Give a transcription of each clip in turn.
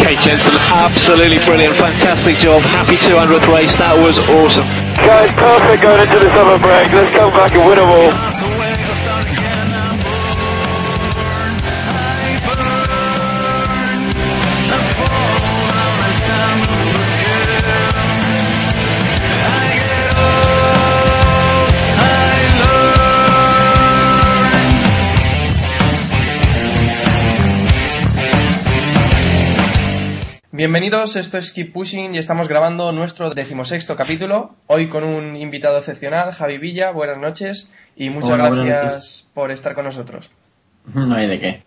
Okay, Jensen, absolutely brilliant, fantastic job. Happy 200th race, that was awesome. Guys, perfect going into the summer break. Let's come back and win them all. Bienvenidos, esto es Keep Pushing y estamos grabando nuestro decimosexto capítulo. Hoy con un invitado excepcional, Javi Villa. Buenas noches y muchas Hola, gracias por estar con nosotros. No hay de qué.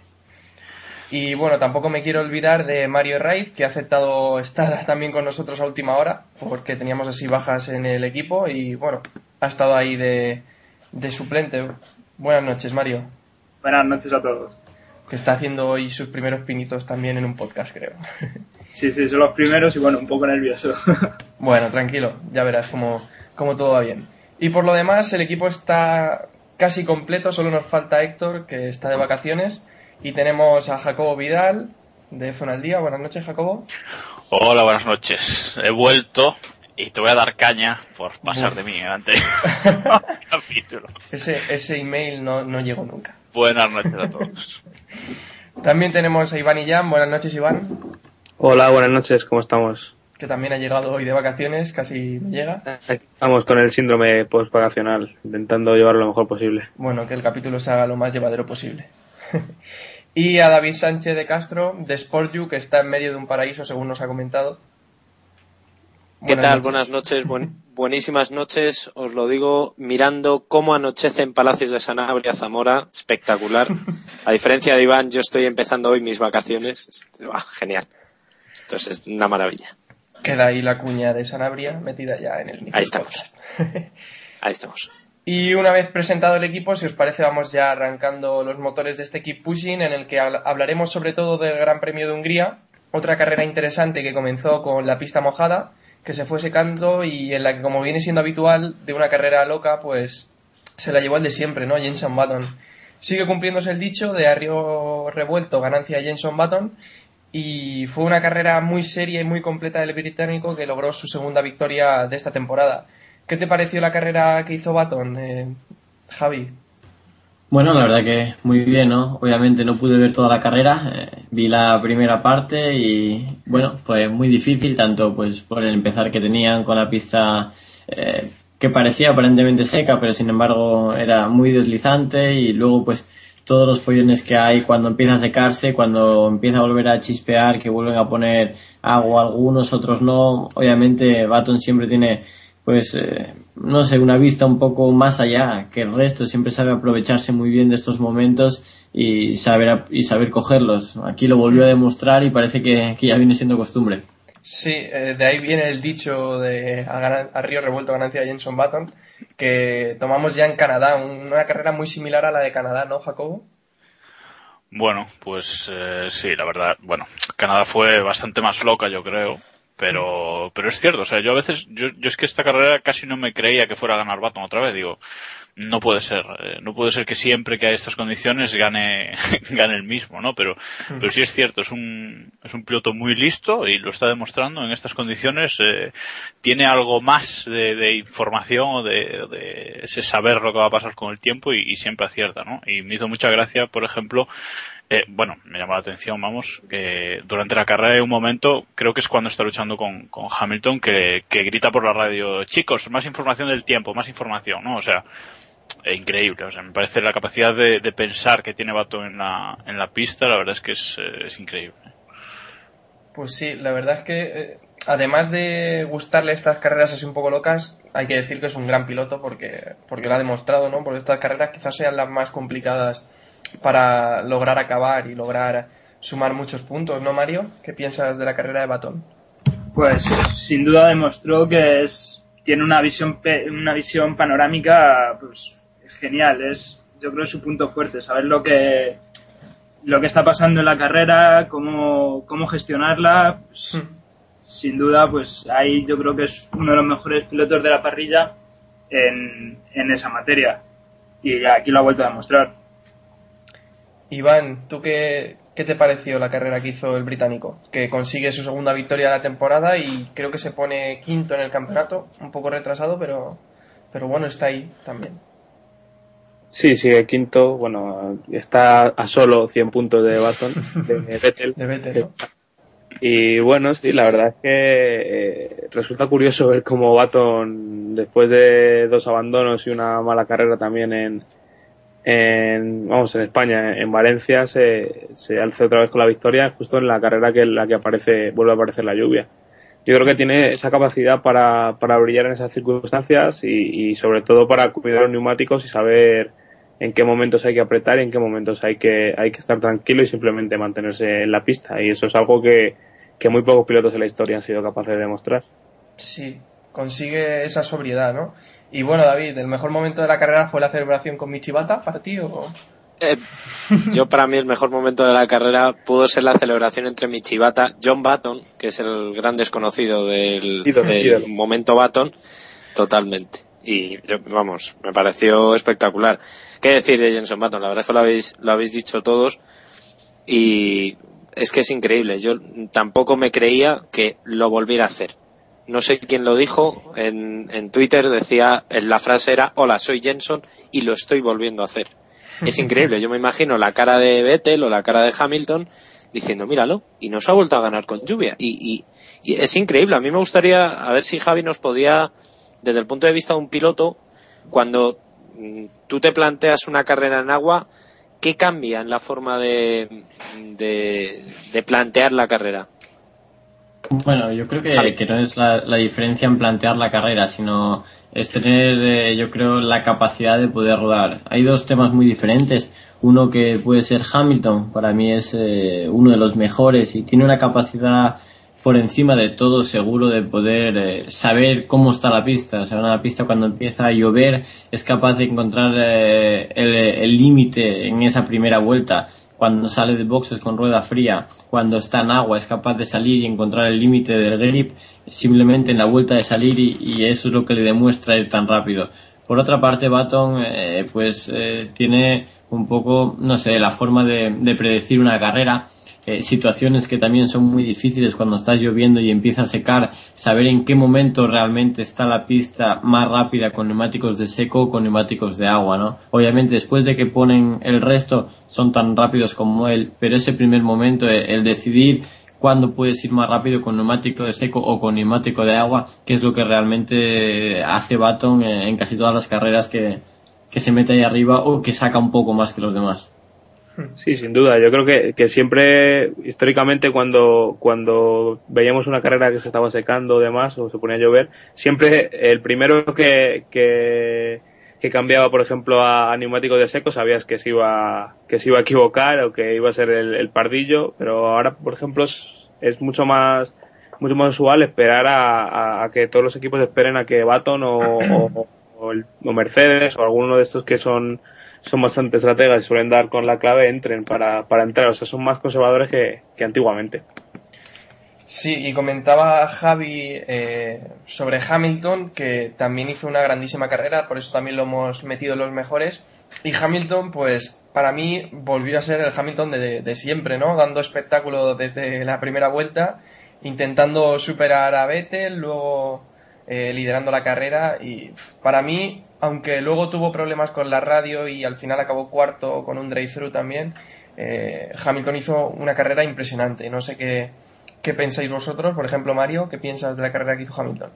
Y bueno, tampoco me quiero olvidar de Mario Raiz, que ha aceptado estar también con nosotros a última hora, porque teníamos así bajas en el equipo y bueno, ha estado ahí de, de suplente. Buenas noches, Mario, Buenas noches a todos. que está haciendo hoy sus primeros pinitos también en un podcast, creo. Sí, sí, son los primeros y bueno, un poco nervioso. Bueno, tranquilo, ya verás cómo, cómo todo va bien. Y por lo demás, el equipo está casi completo, solo nos falta Héctor, que está de vacaciones, y tenemos a Jacobo Vidal, de F1 al Día. Buenas noches, Jacobo. Hola, buenas noches. He vuelto y te voy a dar caña por pasar de mí anterior capítulo. Ese, ese email no, no llegó nunca. Buenas noches a todos. También tenemos a Iván Illán. Buenas noches, Iván, Hola, buenas noches, ¿cómo estamos? que también ha llegado hoy de vacaciones, casi no llega. Aquí estamos con el síndrome postvacacional, intentando llevarlo lo mejor posible. Bueno, que el capítulo se haga lo más llevadero posible. y a David Sánchez de Castro, de Sportju, que está en medio de un paraíso, según nos ha comentado. ¿Qué tal? noches. Buenas noches, buen- buenísimas noches. Os lo digo mirando cómo anochece en Palacios de Sanabria, Zamora. Espectacular. A diferencia de Iván, yo estoy empezando hoy mis vacaciones. Es- ah, genial. Esto es- una maravilla. Queda ahí la cuña de Sanabria metida ya en el mismo Ahí estamos. Ahí estamos. Y una vez presentado el equipo, si os parece, vamos ya arrancando los motores de este Keep Pushing, en el que habl- hablaremos sobre todo del Gran Premio de Hungría, otra carrera interesante que comenzó con la pista mojada, que se fue secando y en la que, como viene siendo habitual, de una carrera loca, pues se la llevó el de siempre, ¿no? Jenson Button. Sigue cumpliéndose el dicho de arrio revuelto, ganancia Jenson Button, y fue una carrera muy seria y muy completa del británico que logró su segunda victoria de esta temporada. ¿Qué te pareció la carrera que hizo Baton, eh, Javi? Bueno, la verdad que muy bien, ¿no? Obviamente no pude ver toda la carrera, eh, vi la primera parte y bueno, fue muy difícil, tanto pues por el empezar que tenían con la pista eh, que parecía aparentemente seca, pero sin embargo era muy deslizante y luego pues todos los follones que hay cuando empieza a secarse, cuando empieza a volver a chispear, que vuelven a poner agua algunos, otros no. Obviamente Baton siempre tiene pues eh, no sé, una vista un poco más allá que el resto, siempre sabe aprovecharse muy bien de estos momentos y saber, y saber cogerlos. Aquí lo volvió a demostrar y parece que, que ya viene siendo costumbre. Sí, eh, de ahí viene el dicho de a, río revuelto ganancia de Jenson Button, que tomamos ya en Canadá, una carrera muy similar a la de Canadá, ¿no, Jacobo? Bueno, pues eh, sí, la verdad, bueno, Canadá fue bastante más loca, yo creo. Pero, pero es cierto, o sea, yo a veces, yo, yo es que esta carrera casi no me creía que fuera a ganar Baton otra vez, digo, no puede ser. eh, no puede ser que siempre que hay estas condiciones gane, gane el mismo, ¿no? Pero, pero sí es cierto, es un, es un piloto muy listo y lo está demostrando en estas condiciones. eh, tiene algo más de, de información o de, de ese saber lo que va a pasar con el tiempo y, y siempre acierta, ¿no? Y me hizo mucha gracia, por ejemplo, eh, bueno, me llamó la atención, vamos, que durante la carrera hay un momento, creo que es cuando está luchando con, con Hamilton, que, que grita por la radio, chicos, más información del tiempo, más información, ¿no? O sea, increíble, o sea, me parece la capacidad de, de pensar que tiene Baton en la, en la pista, la verdad es que es, eh, es increíble. Pues sí, la verdad es que eh, además de gustarle estas carreras así un poco locas, hay que decir que es un gran piloto porque, porque lo ha demostrado, ¿no? Porque estas carreras quizás sean las más complicadas para lograr acabar y lograr sumar muchos puntos, ¿no, Mario? ¿Qué piensas de la carrera de Baton? Pues sin duda demostró que es tiene una visión una visión panorámica pues genial, es yo creo su punto fuerte, saber lo que lo que está pasando en la carrera, cómo, cómo gestionarla, pues, sin duda pues ahí yo creo que es uno de los mejores pilotos de la parrilla en, en esa materia. Y aquí lo ha vuelto a demostrar. Iván, ¿tú qué, qué te pareció la carrera que hizo el británico? Que consigue su segunda victoria de la temporada y creo que se pone quinto en el campeonato, un poco retrasado, pero, pero bueno, está ahí también. Sí, sigue quinto. Bueno, está a solo 100 puntos de Baton, de Vettel. De Vettel, ¿no? Y bueno, sí, la verdad es que eh, resulta curioso ver cómo Baton, después de dos abandonos y una mala carrera también en, en vamos, en España, en Valencia, se, se alza otra vez con la victoria, justo en la carrera que la que aparece, vuelve a aparecer la lluvia. Yo creo que tiene esa capacidad para, para brillar en esas circunstancias y, y sobre todo para cuidar los neumáticos y saber en qué momentos hay que apretar y en qué momentos hay que, hay que estar tranquilo y simplemente mantenerse en la pista. Y eso es algo que, que muy pocos pilotos en la historia han sido capaces de demostrar. Sí, consigue esa sobriedad, ¿no? Y bueno, David, ¿el mejor momento de la carrera fue la celebración con Michibata para ti o...? Eh, yo para mí el mejor momento de la carrera pudo ser la celebración entre Michibata, John Button, que es el gran desconocido del, momento Button, totalmente. Y yo, vamos, me pareció espectacular. ¿Qué decir de Jenson Button? La verdad es que lo habéis, lo habéis dicho todos y es que es increíble. Yo tampoco me creía que lo volviera a hacer. No sé quién lo dijo en, en Twitter, decía, en la frase era, hola, soy Jenson y lo estoy volviendo a hacer. Es increíble, yo me imagino la cara de Vettel o la cara de Hamilton diciendo, míralo, y nos ha vuelto a ganar con lluvia. Y, y, y es increíble, a mí me gustaría, a ver si Javi nos podía, desde el punto de vista de un piloto, cuando mm, tú te planteas una carrera en agua, ¿qué cambia en la forma de, de, de plantear la carrera? Bueno, yo creo que, no es la, la diferencia en plantear la carrera, sino es tener, eh, yo creo, la capacidad de poder rodar. Hay dos temas muy diferentes. Uno que puede ser Hamilton, para mí es eh, uno de los mejores y tiene una capacidad por encima de todo seguro de poder eh, saber cómo está la pista. O sea, una pista cuando empieza a llover es capaz de encontrar eh, el límite en esa primera vuelta. Cuando sale de boxes con rueda fría, cuando está en agua, es capaz de salir y encontrar el límite del grip simplemente en la vuelta de salir y, eso es lo que le demuestra ir tan rápido. Por otra parte, Baton, eh, pues eh, tiene un poco, no sé, la forma de, de predecir una carrera eh, situaciones que también son muy difíciles cuando está lloviendo y empieza a secar, saber en qué momento realmente está la pista más rápida con neumáticos de seco o con neumáticos de agua, ¿no? Obviamente después de que ponen el resto son tan rápidos como él, pero ese primer momento, eh, el decidir cuándo puedes ir más rápido con neumático de seco o con neumático de agua, que es lo que realmente hace Baton eh, en casi todas las carreras que, que se mete ahí arriba o que saca un poco más que los demás. Sí, sin duda. Yo creo que, que siempre, históricamente, cuando, cuando veíamos una carrera que se estaba secando o demás, o se ponía a llover, siempre el primero que, que, cambiaba, por ejemplo, a, a de seco, sabías que se iba, que se iba a equivocar o que iba a ser el, pardillo, pero ahora, por ejemplo, es, mucho más, mucho más usual esperar a, que todos los equipos esperen a que Baton o, o Mercedes o alguno de estos que son son bastante estrategas y suelen dar con la clave entren para, para entrar. O sea, son más conservadores que, que antiguamente. Sí, y comentaba Javi eh, sobre Hamilton, que también hizo una grandísima carrera, por eso también lo hemos metido en los mejores. Y Hamilton, pues para mí volvió a ser el Hamilton de, de siempre, ¿no? Dando espectáculo desde la primera vuelta, intentando superar a Vettel, luego eh, liderando la carrera. Y para mí, aunque luego tuvo problemas con la radio y al final acabó cuarto con un drive-thru también, eh, Hamilton hizo una carrera impresionante. No sé qué, qué pensáis vosotros. Por ejemplo, Mario, ¿qué piensas de la carrera que hizo Hamilton?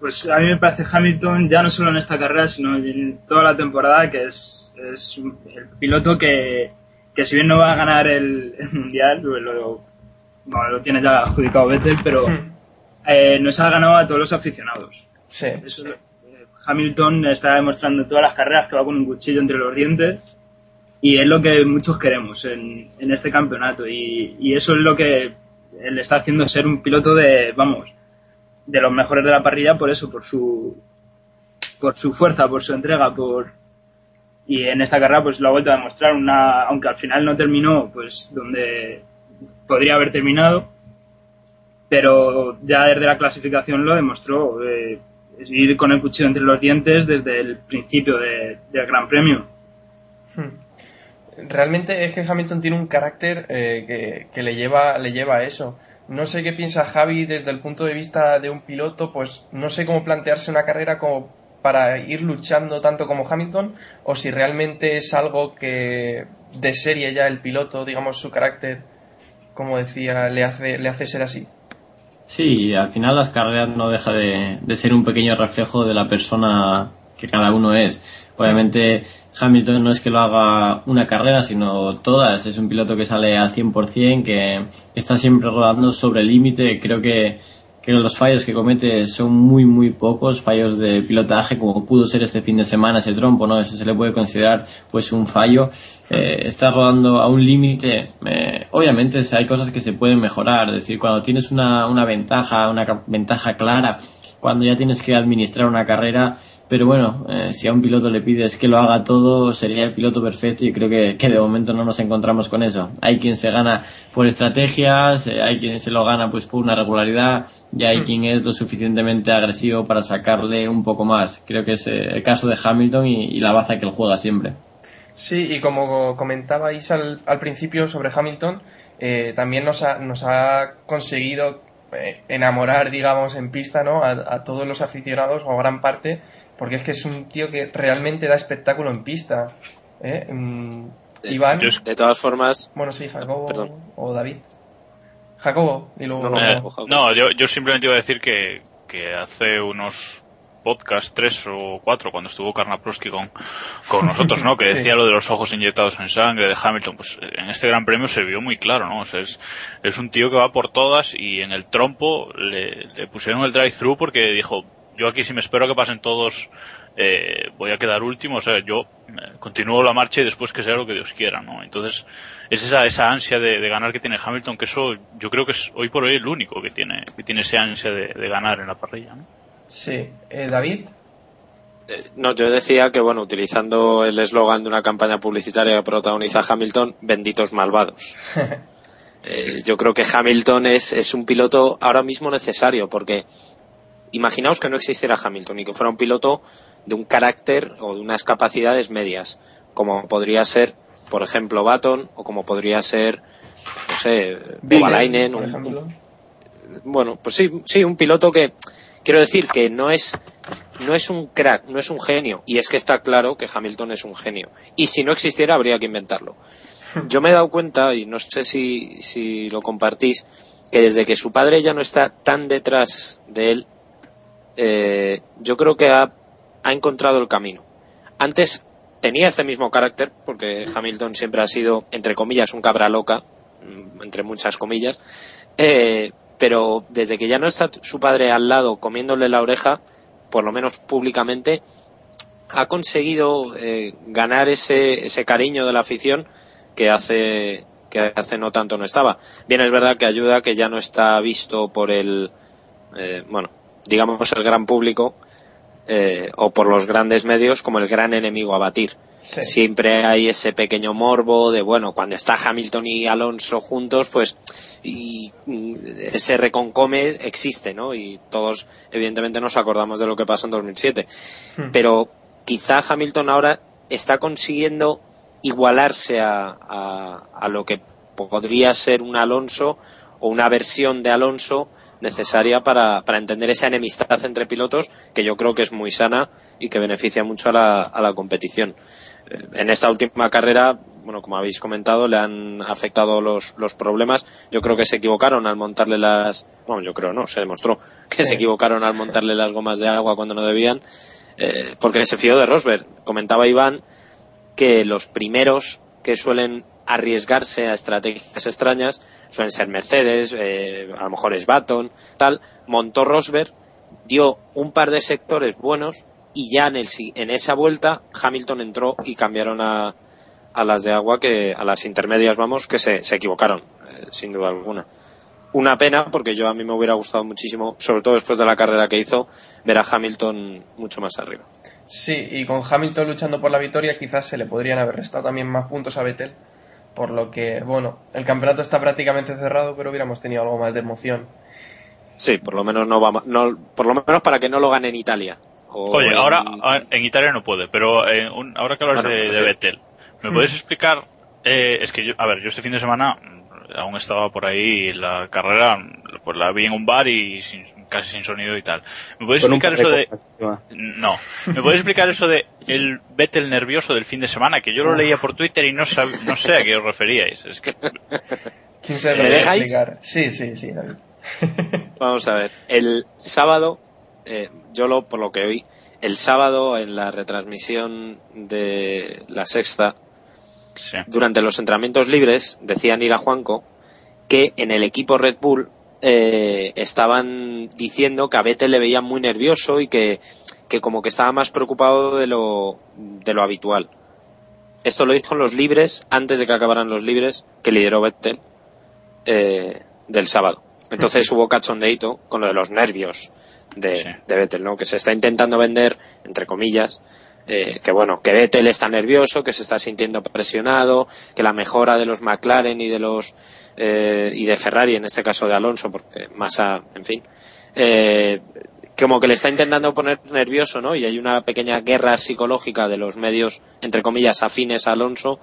Pues a mí me parece Hamilton, ya no solo en esta carrera, sino en toda la temporada, que es, es el piloto que, que si bien no va a ganar el, el Mundial, lo, lo- bueno, lo tiene ya adjudicado Vettel, pero eh, nos ha ganado a todos los aficionados. Sí. Eso, Hamilton está demostrando todas las carreras que va con un cuchillo entre los dientes y es lo que muchos queremos en, este campeonato. Y, y eso es lo que le está haciendo ser un piloto de, vamos, de los mejores de la parrilla por eso, por su por su fuerza, por su entrega, por y en esta carrera pues lo ha vuelto a demostrar. Una aunque al final no terminó pues donde podría haber terminado pero ya desde la clasificación lo demostró eh, ir con el cuchillo entre los dientes desde el principio de- del Gran Premio Realmente es que Hamilton tiene un carácter eh, que, que le lleva le lleva a eso. No sé qué piensa Javi desde el punto de vista de un piloto, pues no sé cómo plantearse una carrera como para ir luchando tanto como Hamilton o si realmente es algo que de serie ya el piloto, digamos su carácter, como decía, le hace le hace ser así. Sí, al final las carreras no deja de, de ser un pequeño reflejo de la persona que cada uno es. Obviamente Hamilton no es que lo haga una carrera, sino todas. Es un piloto que sale al 100%, que está siempre rodando sobre el límite. Creo que, que los fallos que comete son muy, muy pocos. Fallos de pilotaje, como pudo ser este fin de semana ese trompo, ¿no? Eso se le puede considerar pues un fallo. Eh, está rodando a un límite. eh, obviamente hay cosas que se pueden mejorar. Es decir, cuando tienes una, una ventaja, una ventaja clara, cuando ya tienes que administrar una carrera, pero bueno, eh, si a un piloto le pides que lo haga todo, sería el piloto perfecto y creo que, que de momento no nos encontramos con eso. Hay quien se gana por estrategias, eh, hay quien se lo gana pues por una regularidad y hay quien es lo suficientemente agresivo para sacarle un poco más. Creo que es eh, el caso de Hamilton y, y la baza que él juega siempre. Sí, y como comentabais al, al principio sobre Hamilton, eh, también nos ha, nos ha conseguido eh, enamorar, digamos, en pista, ¿no? A, a todos los aficionados, o a gran parte, porque es que es un tío que realmente da espectáculo en pista. ¿eh? Mm, Iván, De todas formas, bueno, sí, Jacobo Perdón. o David. Jacobo, y luego... Eh, no, yo, yo simplemente iba a decir que, que hace unos podcasts, tres o cuatro, cuando estuvo Karnaprowski con, con nosotros, ¿no? Que Sí. decía lo de los ojos inyectados en sangre de Hamilton, pues en este gran premio se vio muy claro, ¿no? O sea, es, es un tío que va por todas y en el trompo le, le pusieron el drive-thru porque dijo, yo aquí si me espero a que pasen todos, eh, voy a quedar último, o sea, yo eh, continúo la marcha y después que sea lo que Dios quiera, ¿no? Entonces, es esa, esa ansia de, de ganar que tiene Hamilton, que eso yo creo que es hoy por hoy el único que tiene, que tiene esa ansia de, de ganar en la parrilla, ¿no? Sí, Eh, David. no, yo decía que, bueno, utilizando el eslogan de una campaña publicitaria que protagoniza Hamilton, benditos malvados. Eh, yo creo que Hamilton es, es un piloto ahora mismo necesario, porque imaginaos que no existiera Hamilton y que fuera un piloto de un carácter o de unas capacidades medias, como podría ser, por ejemplo, Baton, o como podría ser, no sé, ejemplo. bueno, pues sí, sí, un piloto que quiero decir que no es no es un crack, no es un genio, y es que está claro que Hamilton es un genio. Y si no existiera habría que inventarlo. Yo me he dado cuenta, y no sé si, si lo compartís, que desde que su padre ya no está tan detrás de él, eh, yo creo que ha, encontrado el camino. Antes tenía este mismo carácter, porque Hamilton siempre ha sido, entre comillas, un cabra loca, mm, entre muchas comillas, eh, pero desde que ya no está su padre al lado comiéndole la oreja, por lo menos públicamente, ha conseguido eh, ganar ese, ese cariño de la afición que hace que hace no tanto no estaba. Bien es verdad que ayuda que ya no está visto por el eh, bueno digamos el gran público eh, o por los grandes medios como el gran enemigo a batir. Sí. Siempre hay ese pequeño morbo de, bueno, cuando está Hamilton y Alonso juntos, pues, y mm, ese reconcome existe, ¿no? Y todos, evidentemente, nos acordamos de lo que pasó en 2007. Hmm. Pero quizá Hamilton ahora está consiguiendo igualarse a, a, a lo que podría ser un Alonso o una versión de Alonso necesaria para, para entender esa enemistad entre pilotos que yo creo que es muy sana y que beneficia mucho a la, a la competición. Eh, En esta última carrera, bueno, como habéis comentado, le han afectado los, los problemas. Yo creo que se equivocaron al montarle las, bueno, yo creo no, se demostró que se equivocaron al montarle las gomas de agua cuando no debían, eh, porque se fió de Rosberg. Comentaba Iván que los primeros que suelen arriesgarse a estrategias extrañas suelen ser Mercedes, eh, a lo mejor es Baton, tal. Montó Rosberg, dio un par de sectores buenos y ya en, el, en esa vuelta Hamilton entró y cambiaron a, a las de agua, que a las intermedias, vamos, que se, se equivocaron, eh, sin duda alguna. Una pena, porque yo a mí me hubiera gustado muchísimo, sobre todo después de la carrera que hizo, ver a Hamilton mucho más arriba. Sí, y con Hamilton luchando por la victoria quizás se le podrían haber restado también más puntos a Vettel, por lo que, bueno, el campeonato está prácticamente cerrado, pero hubiéramos tenido algo más de emoción. Sí, por lo menos no va no, por lo menos para que no lo gane en Italia. O Oye, en- ahora en Italia no puede, pero eh, un- ahora que hablas Bueno, de, pues de sí. Vettel, ¿me Hmm. puedes explicar? eh, es que yo, a ver, yo este fin de semana mm, aún estaba por ahí la carrera, pues la vi en un bar y sin- casi sin sonido y tal. ¿Me puedes explicar eso de no. ¿Me puedes explicar eso de el Vettel nervioso del fin de semana? Que yo lo leía por Twitter y no, sab- no sé a qué os referíais. Es que ¿Quién se ¿Me dejáis? explicar? Sí, sí, sí, David. Vamos a ver, el sábado, eh, yo lo, por lo que oí, el sábado en la retransmisión de la sexta, sí. durante los entrenamientos libres, decían ir a Juanco que en el equipo Red Bull eh, estaban diciendo que a Vettel le veían muy nervioso y que, que como que estaba más preocupado de lo, de lo habitual. Esto lo dijo en los libres, antes de que acabaran los libres, que lideró Vettel eh, del sábado. Entonces hubo cachondeito con lo de los nervios de, Sí. de Vettel, ¿no? Que se está intentando vender, entre comillas, eh, que bueno, que Vettel está nervioso, que se está sintiendo presionado, que la mejora de los McLaren y de los eh, y de Ferrari, en este caso de Alonso, porque Massa, en fin, eh, como que le está intentando poner nervioso, ¿no? Y hay una pequeña guerra psicológica de los medios, entre comillas, afines a Alonso,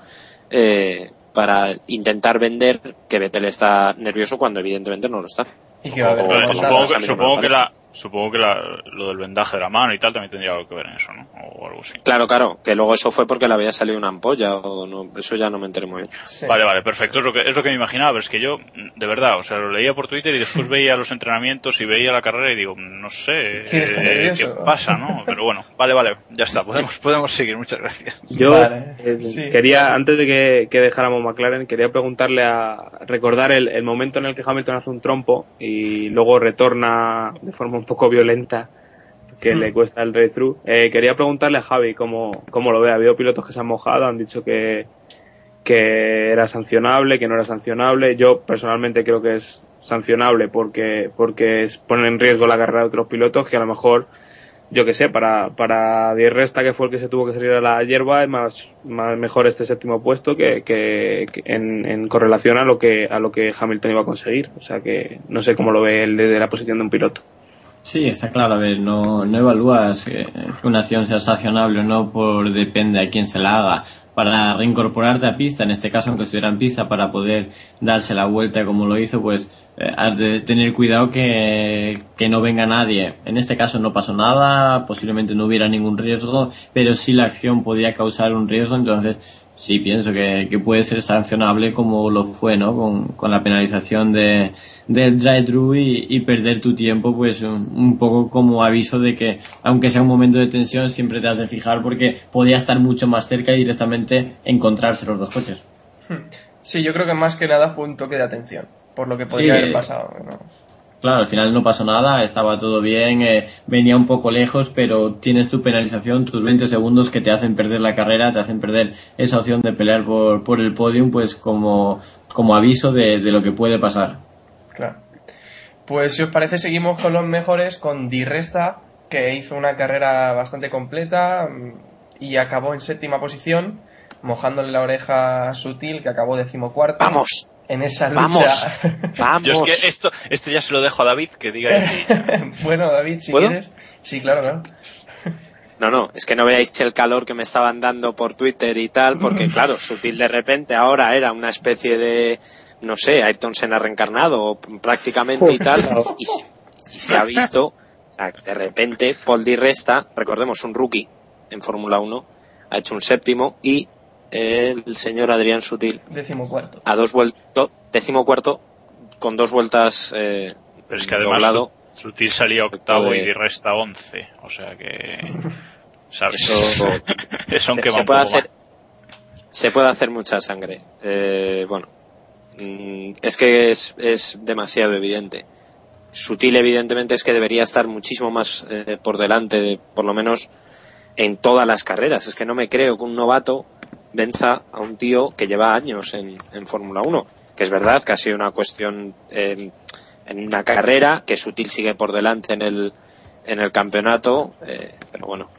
eh, para intentar vender que Vettel está nervioso cuando evidentemente no lo está. Y que va a haber O- supongo que, supongo la, supongo que la, lo del vendaje de la mano y tal también tendría algo que ver en eso, ¿no? O algo así. Claro, claro, que luego eso fue porque le había salido una ampolla o no, eso ya no me enteré muy bien. Sí. Vale, vale, perfecto. Es lo, que, es lo que me imaginaba, pero es que yo, de verdad, o sea, lo leía por Twitter y después veía los entrenamientos y veía la carrera y digo, no sé ¿Quién está eh, qué pasa, ¿no? Pero bueno, vale, vale, ya está, podemos, podemos seguir, muchas gracias. Yo Vale, eh, sí. quería, antes de que, que dejáramos McLaren, quería preguntarle a recordar el, el momento en el que Hamilton hace un trompo y luego retorna de forma un poco violenta, que Hmm. le cuesta el read-through. Eh, quería preguntarle a Javi cómo, cómo lo ve. Ha habido pilotos que se han mojado, han dicho que, que era sancionable, que no era sancionable. Yo personalmente creo que es sancionable porque, porque pone en riesgo la carrera de otros pilotos que a lo mejor yo que sé, para, para Di Resta, que fue el que se tuvo que salir a la hierba, es más, más mejor este séptimo puesto que, que, que en, en correlación a lo que, a lo que Hamilton iba a conseguir. O sea que no sé cómo lo ve él desde la posición de un piloto. Sí, está claro. A ver, no, no evalúas que una acción sea sancionable o no por depende a quién se la haga. Para reincorporarte a pista, en este caso, aunque estuviera en pista, para poder darse la vuelta como lo hizo, pues eh, has de tener cuidado que, que no venga nadie. En este caso no pasó nada, posiblemente no hubiera ningún riesgo, pero sí la acción podía causar un riesgo, entonces sí pienso que, que puede ser sancionable como lo fue, ¿no? Con, con la penalización de, del drive-thru y, y perder tu tiempo, pues un, un poco como aviso de que, aunque sea un momento de tensión, siempre te has de fijar porque podía estar mucho más cerca y directamente encontrarse los dos coches. Sí, yo creo que más que nada fue un toque de atención, por lo que podría Sí, haber eh, pasado. ¿no? Claro, al final no pasó nada, estaba todo bien, eh, venía un poco lejos, pero tienes tu penalización, tus 20 segundos que te hacen perder la carrera, te hacen perder esa opción de pelear por, por el podium, pues como, como aviso de, de lo que puede pasar. Claro. Pues si os parece seguimos con los mejores, con Di Resta, que hizo una carrera bastante completa mm, y acabó en séptima posición, mojándole la oreja a Sutil, que acabó decimocuarto. Vamos, En esa lucha. vamos, Yo es vamos. que esto, esto ya se lo dejo a David que diga bueno, David, si ¿Puedo? quieres. Sí, claro, claro. No, no, es que no veáis el calor que me estaban dando por Twitter y tal, porque claro, Sutil de repente ahora era una especie de, no sé, Ayrton Senna reencarnado o prácticamente y tal, y se, y se ha visto, o sea, de repente Paul Di Resta, recordemos un rookie en Fórmula 1, ha hecho un séptimo y el señor Adrián Sutil a dos vueltas, décimo cuarto, con dos vueltas eh, Pero es que además doblado. Sutil salía octavo de- y Di resta once. O sea que... ¿Sabes? Eso- Eso aunque se, va un puede hacer se puede hacer mucha sangre Eh, bueno mm, es que es, es demasiado evidente sutil evidentemente es que debería estar muchísimo más eh, por delante de- por lo menos en todas las carreras es que no me creo que un novato venza a un tío que lleva años en, en Fórmula 1 que es verdad que ha sido una cuestión eh, en una carrera que sutil sigue por delante en el en el campeonato eh, pero bueno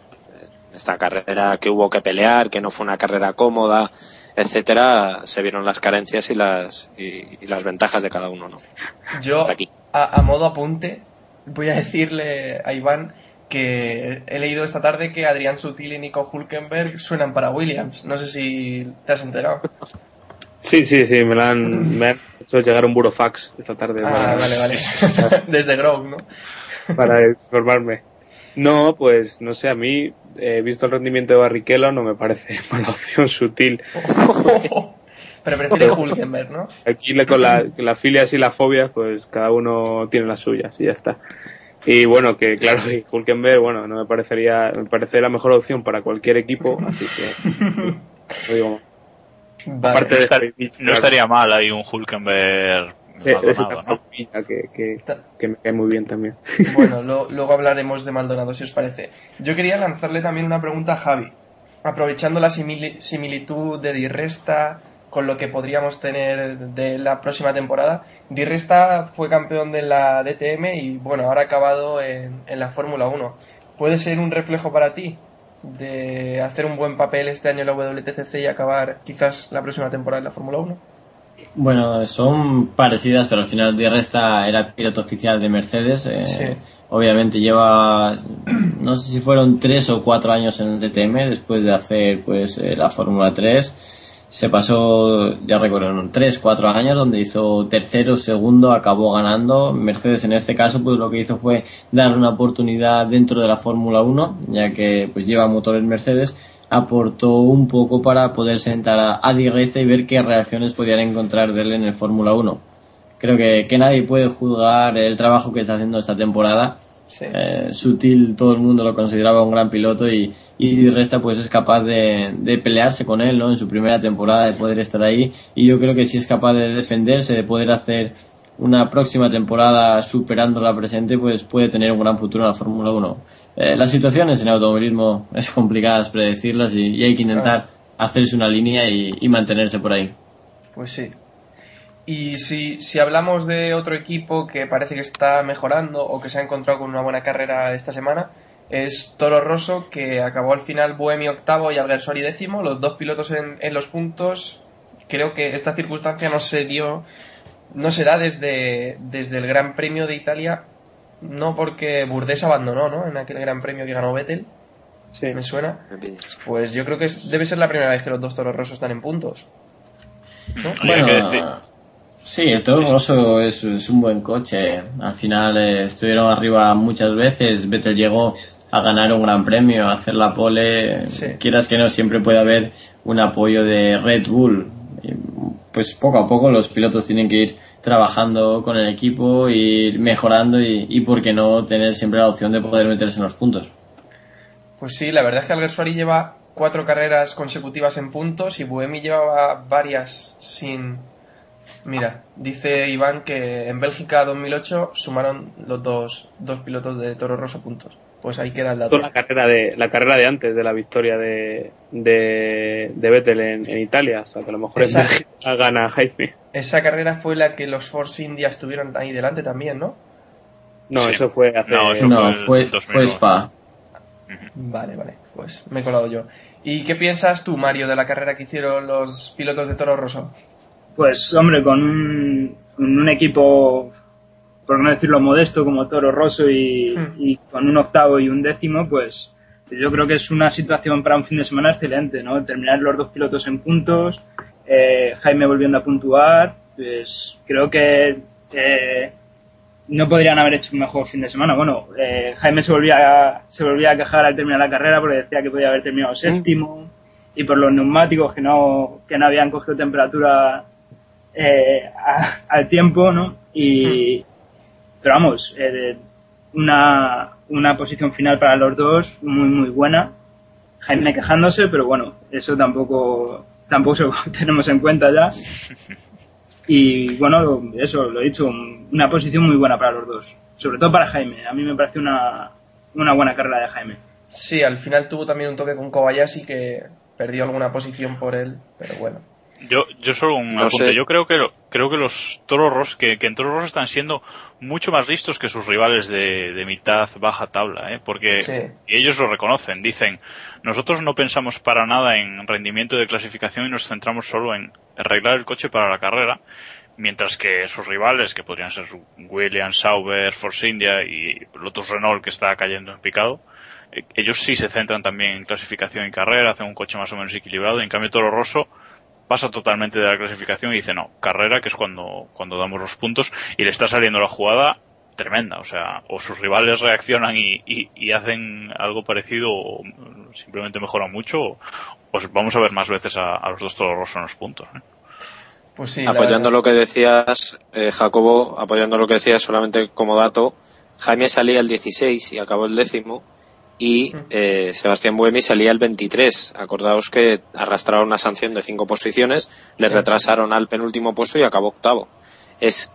esta carrera que hubo que pelear, que no fue una carrera cómoda, etcétera, se vieron las carencias y las y, y las ventajas de cada uno, ¿no? Yo, Hasta aquí. a, a modo apunte, voy a decirle a Iván que he leído esta tarde que Adrián Sutil y Nico Hulkenberg suenan para Williams. No sé si te has enterado. Sí, sí, sí, me, la han, me han hecho llegar un burofax esta tarde Ah, para, vale, vale. Desde Grove, ¿no? para informarme. No, pues no sé, a mí, he visto el rendimiento de Barrichello, no me parece mala opción sutil. Pero prefiere Hulkenberg, ¿no? Aquí le- con la, con las filias y las fobias, pues cada uno tiene las suyas y ya está. Y bueno, que claro, y Hulkenberg, bueno, no me parecería, me parece la mejor opción para cualquier equipo, así que no digo. Vale. Aparte No, de estar- no estaría mal ahí un Hulkenberg Sí, Maldonado, ¿no? que, que, que me cae muy bien también. Bueno, lo- luego hablaremos de Maldonado, si os parece. Yo quería lanzarle también una pregunta a Javi. Aprovechando la simili- similitud de Di Resta con lo que podríamos tener de la próxima temporada. Di Resta fue campeón de la DTM y, bueno, ahora ha acabado en, en la Fórmula 1. ¿Puede ser un reflejo para ti de hacer un buen papel este año en la WTCC y acabar quizás la próxima temporada en la Fórmula 1? Bueno, son parecidas, pero al final Di Resta era piloto oficial de Mercedes. eh, Sí. Obviamente lleva, no sé si fueron tres o cuatro años en el DTM después de hacer pues eh, la Fórmula 3. Se pasó, ya recuerdo, tres, cuatro años donde hizo tercero, segundo, acabó ganando. Mercedes en este caso pues lo que hizo fue darle una oportunidad dentro de la Fórmula 1, ya que pues lleva motores Mercedes aportó un poco para poder sentar a, a Di Resta y ver qué reacciones podían encontrar de él en el Fórmula 1. Creo que, que nadie puede juzgar el trabajo que está haciendo esta temporada. Sí. Eh, Sutil, todo el mundo lo consideraba un gran piloto y, y Resta pues es capaz de, de pelearse con él ¿no? en su primera temporada, de poder estar ahí y yo creo que si es capaz de defenderse, de poder hacer una próxima temporada superando la presente, pues puede tener un gran futuro en la Fórmula 1. Eh, las situaciones en automovilismo es complicadas predecirlas y, y hay que intentar hacerse una línea y, y mantenerse por ahí. Pues sí. Y si, si hablamos de otro equipo que parece que está mejorando o que se ha encontrado con una buena carrera esta semana, es Toro Rosso, que acabó al final Bohemio octavo y Alguersuari décimo, los dos pilotos en, en los puntos. Creo que esta circunstancia no se dio, no se da desde, desde el Gran Premio de Italia, no porque Burdés abandonó, ¿no? En aquel Gran Premio que ganó Vettel, Sí. me suena. Pues yo creo que es- debe ser la primera vez que los dos Toros Rosso están en puntos. ¿no? Que decir- sí, el Toro Rosso es, es un buen coche. Al final eh, estuvieron arriba muchas veces. Vettel llegó a ganar un gran premio, a hacer la pole. Sí. Quieras que no, siempre puede haber un apoyo de Red Bull. Pues poco a poco los pilotos tienen que ir trabajando con el equipo, ir mejorando y, y por qué no tener siempre la opción de poder meterse en los puntos. Pues sí, la verdad es que Alguersuari lleva cuatro carreras consecutivas en puntos y Buemi llevaba varias sin... Mira, dice Iván que en Bélgica 2008 sumaron los dos, dos pilotos de Toro Rosso puntos. Pues ahí queda el dato. La carrera de, la carrera de antes de la victoria de, de, de Vettel en, en Italia. O sea, que a lo mejor en Exacto. Bélgica gana Jaime. Esa carrera fue la que los Force India estuvieron ahí delante también, ¿no? No, Sí. eso fue hace... No, eso No, fue el fue, 2009. fue Spa. Vale, vale, pues me he colado yo. ¿Y qué piensas tú, Mario, de la carrera que hicieron los pilotos de Toro Rosso? Pues, hombre, con un, con un equipo, por no decirlo modesto, como Toro Rosso y, Hmm. y con un octavo y un décimo, pues yo creo que es una situación para un fin de semana excelente, ¿no? Terminar los dos pilotos en puntos, eh, Jaime volviendo a puntuar, pues creo que eh, no podrían haber hecho un mejor fin de semana. Bueno, eh, Jaime se volvía, a, se volvía a quejar al terminar la carrera porque decía que podía haber terminado séptimo y por los neumáticos que no, que no habían cogido temperatura eh, a- al tiempo, ¿no? Y, pero vamos, eh, una, una posición final para los dos muy, muy buena. Jaime quejándose, pero bueno, eso tampoco, tampoco lo tenemos en cuenta ya. Y bueno, eso, lo he dicho, una posición muy buena para los dos. Sobre todo para Jaime. A mí me parece una, una buena carrera de Jaime. Sí, al final tuvo también un toque con Kobayashi que perdió alguna posición por él, pero bueno. Yo, yo solo un No apunte. sé. Yo creo que lo- creo que los toros Ross, que, que en toros Ross están siendo mucho más listos que sus rivales de, de mitad baja tabla, ¿eh? porque Sí. y ellos lo reconocen. Dicen, nosotros no pensamos para nada en rendimiento de clasificación y nos centramos solo en arreglar el coche para la carrera, mientras que sus rivales, que podrían ser Williams, Sauber, Force India y Lotus Renault que está cayendo en picado, eh, ellos sí se centran también en clasificación y carrera, hacen un coche más o menos equilibrado, y en cambio Toro Rosso pasa totalmente de la clasificación y dice no, carrera que es cuando, cuando damos los puntos y le está saliendo la jugada tremenda, o sea, o sus rivales reaccionan y, y- y hacen algo parecido o simplemente mejoran mucho, o, vamos a ver más veces a, a los dos Toro Rosso en los puntos. ¿eh? Pues sí, apoyando lo que decías, eh, Jacobo, apoyando lo que decías solamente como dato, Jaime salía el 16 y acabó el décimo y eh, Sebastián Buemi salía el 23. Acordaos que arrastraron una sanción de cinco posiciones, le Sí. retrasaron al penúltimo puesto y acabó octavo. Es,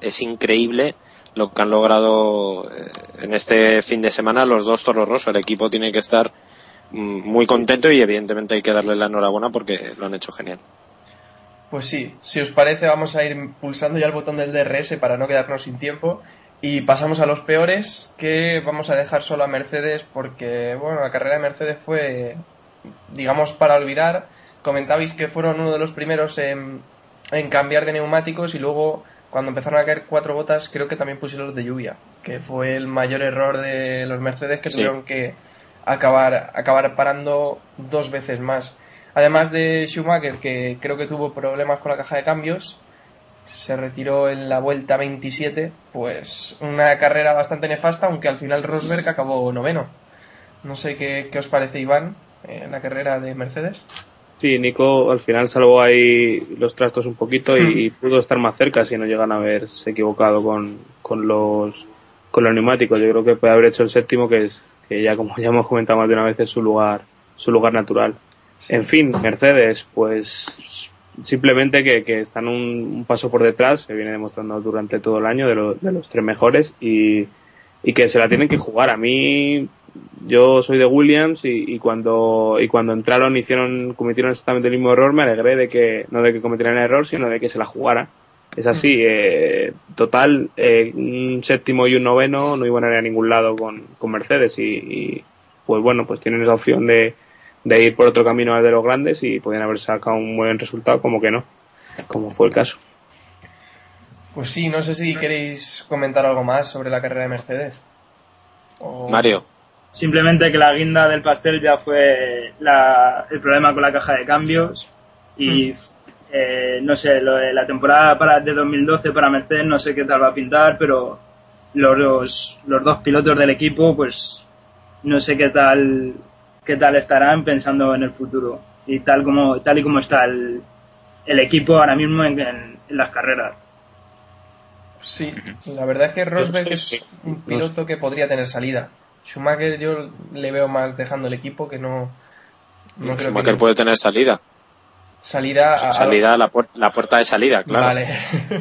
es increíble lo que han logrado eh, en este fin de semana los dos Toros Rosso. El equipo tiene que estar mm, muy contento y evidentemente hay que darle la enhorabuena porque lo han hecho genial. Pues sí, si os parece vamos a ir pulsando ya el botón del DRS para no quedarnos sin tiempo y pasamos a los peores que vamos a dejar solo a Mercedes porque bueno, la carrera de Mercedes fue digamos para olvidar. Comentabais que fueron uno de los primeros en, en cambiar de neumáticos y luego cuando empezaron a caer cuatro botas creo que también pusieron los de lluvia, que fue el mayor error de los Mercedes que Sí. tuvieron que acabar, acabar parando dos veces más. Además de Schumacher, que creo que tuvo problemas con la caja de cambios, se retiró en la vuelta 27, pues una carrera bastante nefasta, aunque al final Rosberg acabó noveno. No sé qué, qué os parece, Iván, en la carrera de Mercedes. Sí, Nico al final salvó ahí los trastos un poquito y, y pudo estar más cerca si no llegan a haberse equivocado con, con los con los neumáticos. Yo creo que puede haber hecho el séptimo, que es que ya como ya hemos comentado más de una vez es su lugar su lugar natural. En fin, Mercedes, pues simplemente que, que están un, un paso por detrás, se viene demostrando durante todo el año de, lo- de los tres mejores y, y que se la tienen que jugar. A mí, yo soy de Williams y, y cuando y cuando entraron hicieron cometieron exactamente el mismo error, me alegré de que no de que cometieran el error, sino de que se la jugara. Es así, eh, total, eh, un séptimo y un noveno no iban a ir a ningún lado con, con Mercedes y, y, pues bueno, pues tienen esa opción de, de ir por otro camino al de los grandes y podían haber sacado un buen resultado, como que no, como fue el caso. Pues sí, no sé si queréis comentar algo más sobre la carrera de Mercedes. O- Mario, Simplemente que la guinda del pastel ya fue la- el problema con la caja de cambios y eh, no sé, lo de la temporada para, de 2012 para Mercedes no sé qué tal va a pintar, pero los, los, los dos pilotos del equipo pues no sé qué tal qué tal estarán pensando en el futuro y tal como tal y como está el, el equipo ahora mismo en, en- en las carreras. Sí, la verdad es que Rosberg es un piloto que podría tener salida. Schumacher yo le veo más dejando el equipo que no... no creo Schumacher que puede tener salida. salida a, a- Salida, la, puer- la puerta de salida, claro. Vale.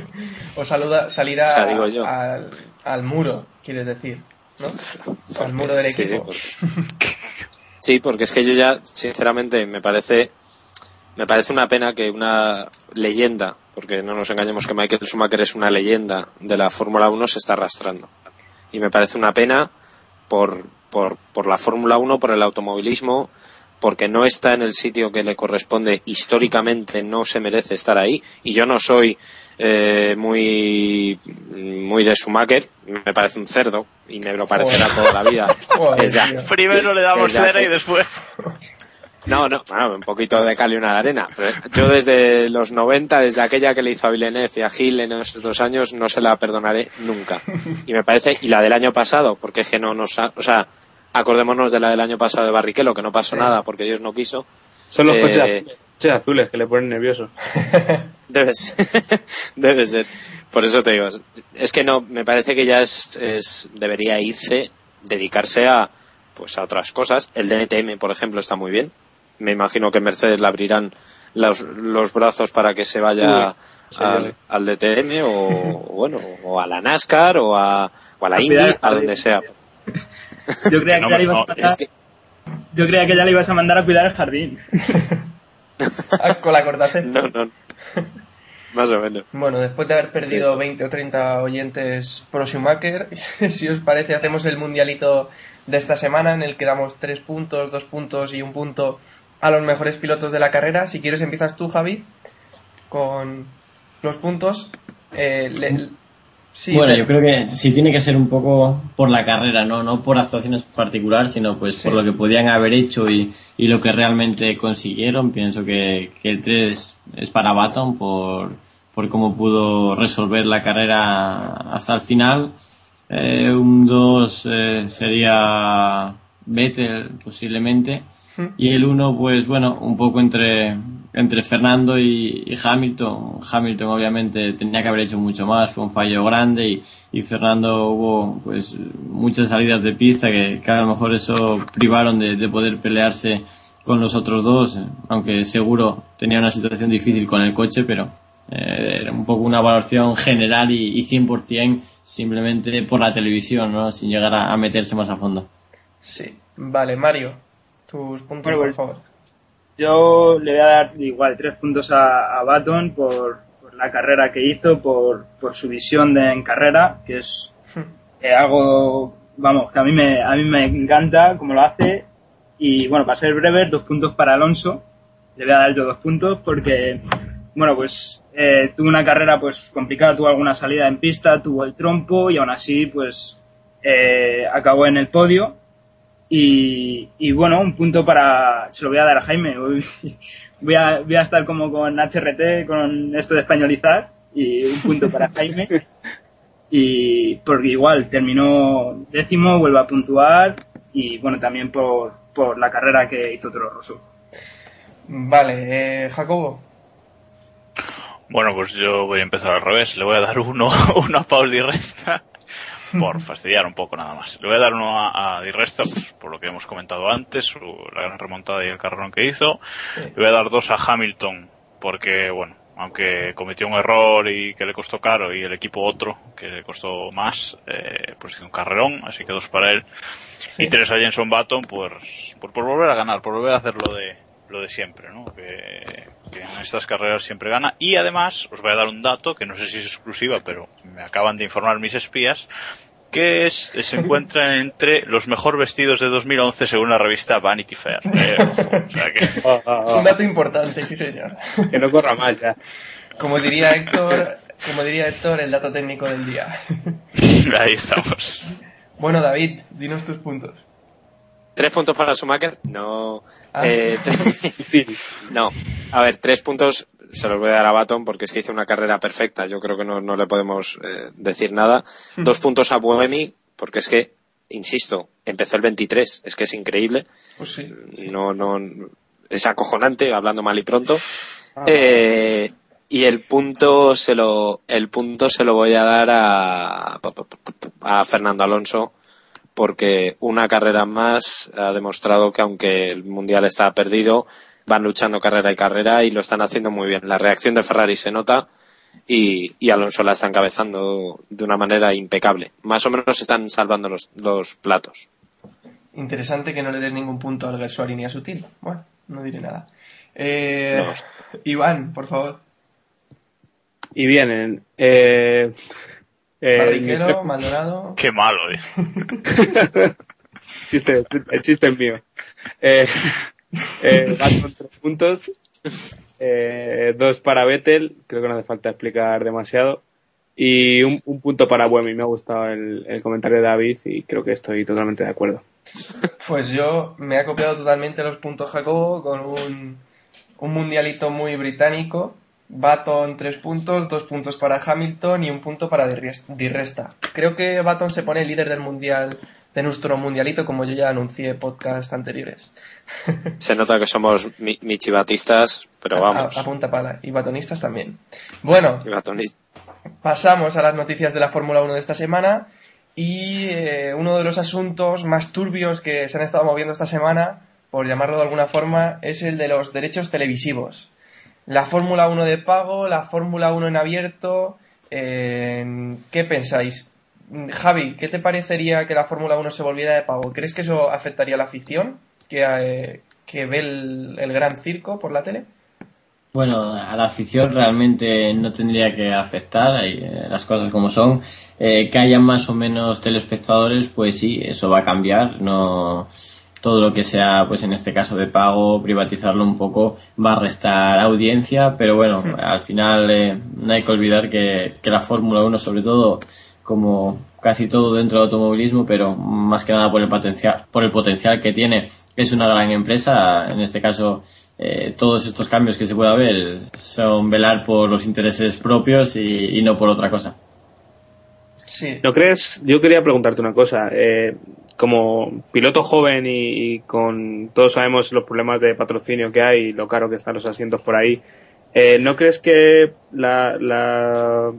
o saluda, salida O sea, digo yo. Al, al muro, quieres decir, ¿no? Al muro del Sí, sí, equipo. porque- Sí, porque es que yo ya, sinceramente, me parece, me parece una pena que una leyenda, porque no nos engañemos que Michael Schumacher es una leyenda de la Fórmula 1, se está arrastrando. y me parece una pena por, por, por la Fórmula 1, por el automovilismo, porque no está en el sitio que le corresponde históricamente, no se merece estar ahí. Y yo no soy eh, muy, muy de Schumacher, me parece un cerdo y me lo parecerá toda la vida. Desde-. Primero le damos Desde cera y después. no, no, bueno, un poquito de cal y una de arena. Pero yo desde los 90, desde aquella que le hizo a Villeneuve y a Gil en esos dos años, no se la perdonaré nunca. Y me parece, y la del año pasado, porque es que no nos ha, o sea, acordémonos de la del año pasado de Barrichello, que no pasó nada porque Dios no quiso. Son los Eh, coches, coches azules que le ponen nervioso. Debe ser, debe ser. Por eso te digo, es que no, me parece que ya es, es debería irse, dedicarse a, pues a otras cosas. El DTM, por ejemplo, está muy bien. Me imagino que Mercedes le abrirán los, los brazos para que se vaya sí, al, DTM o, bueno, o a la NASCAR o a, o a la Indy, a donde sea. Yo creía, Que no que ya le ibas a no, mandar, Es que, yo creía que ya le ibas a mandar a cuidar el jardín. Ah, Con la cortacé. no, no. Más o menos. Bueno, después de haber perdido 20 o 30 oyentes pro Schumacher, si os parece, hacemos el mundialito de esta semana en el que damos 3 puntos, 2 puntos y un punto a los mejores pilotos de la carrera. Si quieres, empiezas tú, Javi, con los puntos. Eh, le- sí, bueno, yo creo que sí tiene que ser un poco por la carrera, no, no por actuaciones particular, sino pues Sí. por lo que podían haber hecho y, y lo que realmente consiguieron. Pienso que, que el 3 es para Baton por, por cómo pudo resolver la carrera hasta el final. Eh, un 2 eh, sería Vettel posiblemente. Y el 1, pues bueno, un poco entre, entre Fernando y, y Hamilton. Hamilton obviamente tenía que haber hecho mucho más, fue un fallo grande y, y Fernando hubo pues muchas salidas de pista que, que a lo mejor eso privaron de, de poder pelearse con los otros dos, aunque seguro tenía una situación difícil con el coche, pero eh, era un poco una valoración general y, y 100% simplemente por la televisión, ¿no? sin llegar a, a meterse más a fondo. Sí. Vale, Mario, tus puntos, Bueno, por favor. Yo le voy a dar igual tres puntos a, a Baton por, por la carrera que hizo, por, por su visión de, en carrera, que es eh, algo, vamos, que a mí me, a mí me encanta cómo lo hace. Y bueno, para ser breve, dos puntos para Alonso. Le voy a dar yo dos puntos porque, bueno, pues eh, tuvo una carrera pues complicada, tuvo alguna salida en pista, tuvo el trompo y aún así pues eh, acabó en el podio. Y, y bueno, un punto para. Se lo voy a dar a Jaime. Voy, voy a, voy a estar como con HRT, con esto de españolizar. Y un punto para Jaime. Y porque igual terminó décimo, vuelve a puntuar. Y bueno, también por, por la carrera que hizo Toro Rosso. Vale, eh, Jacobo. Bueno, pues yo voy a empezar al revés. Le voy a dar uno, uno a Paul Di Resta por fastidiar un poco nada más. Le voy a dar uno a, a Di Resta pues, por lo que hemos comentado antes, su, la gran remontada y el carrerón que hizo. Le voy a dar dos a Hamilton porque, bueno, aunque cometió un error y que le costó caro y el equipo otro que le costó más, eh, pues hizo un carrerón, así que dos para él. Y tres a Jenson Button por, por, por volver a ganar, por volver a hacer lo de, lo de siempre, ¿no? Que, que en estas carreras siempre gana. Y además, os voy a dar un dato que no sé si es exclusiva, pero me acaban de informar mis espías, que es, se encuentra entre los mejor vestidos de 2011 según la revista Vanity Fair. Eh, o sea que, Ah, ah, ah. Un dato importante, sí señor. Que no corra más ya. Como diría Héctor, como diría Héctor, el dato técnico del día. ahí estamos. Bueno, David, dinos tus puntos. ¿Tres puntos para Schumacher? No. Ah. Eh, no. A ver, tres puntos se los voy a dar a Baton porque es que hizo una carrera perfecta. Yo creo que no, no le podemos eh, decir nada. Dos puntos a Buemi porque es que, insisto, empezó el 23. Es que es increíble. Pues sí. No, no, es acojonante, hablando mal y pronto. Ah. Eh, y el punto se lo, el punto se lo voy a dar a, a Fernando Alonso porque una carrera más ha demostrado que aunque el mundial está perdido, van luchando carrera y carrera y lo están haciendo muy bien. La reacción de Ferrari se nota y, y Alonso la está encabezando de una manera impecable. Más o menos están salvando los, los platos. Interesante que no le des ningún punto al Gersuari ni a Sutil. Bueno, no diré nada. Eh, No. Iván, por favor. Y vienen. Eh, Eh, Maldonado. Qué malo, eh. chiste, el chiste es mío. Eh, eh, Baton tres puntos, eh, dos para Vettel, creo que no hace falta explicar demasiado, y un, un punto para Buemi. Me ha gustado el, el comentario de David y creo que estoy totalmente de acuerdo. Pues yo me he copiado totalmente los puntos Jacobo con un, un mundialito muy británico. Baton tres puntos, dos puntos para Hamilton y un punto para Di Resta. Creo que Baton se pone líder del mundial, de nuestro mundialito, como yo ya anuncié en podcast anteriores. Se nota que somos mi- michibatistas, pero vamos. A, a punta pala. Y batonistas también. Bueno, pasamos a las noticias de la Fórmula 1 de esta semana y eh, uno de los asuntos más turbios que se han estado moviendo esta semana, por llamarlo de alguna forma, es el de los derechos televisivos. La Fórmula 1 de pago, la Fórmula 1 en abierto, eh, ¿qué pensáis? Javi, ¿qué te parecería que la Fórmula 1 se volviera de pago? ¿Crees que eso afectaría a la afición que, eh, que ve el, el gran circo por la tele? Bueno, a la afición realmente no tendría que afectar, eh, las cosas como son. Eh, que haya más o menos telespectadores, pues sí, eso va a cambiar. No todo lo que sea, pues en este caso de pago, privatizarlo un poco, va a restar audiencia, pero bueno, al final eh, no hay que olvidar que, que la Fórmula 1, sobre todo, como casi todo dentro del automovilismo, pero más que nada por el potencial, por el potencial que tiene, es una gran empresa. En este caso, eh, todos estos cambios que se pueda ver son velar por los intereses propios y, y no por otra cosa. Sí. ¿No crees? Yo quería preguntarte una cosa. Eh, como piloto joven y, con todos sabemos los problemas de patrocinio que hay y lo caro que están los asientos por ahí, eh, ¿no crees que la,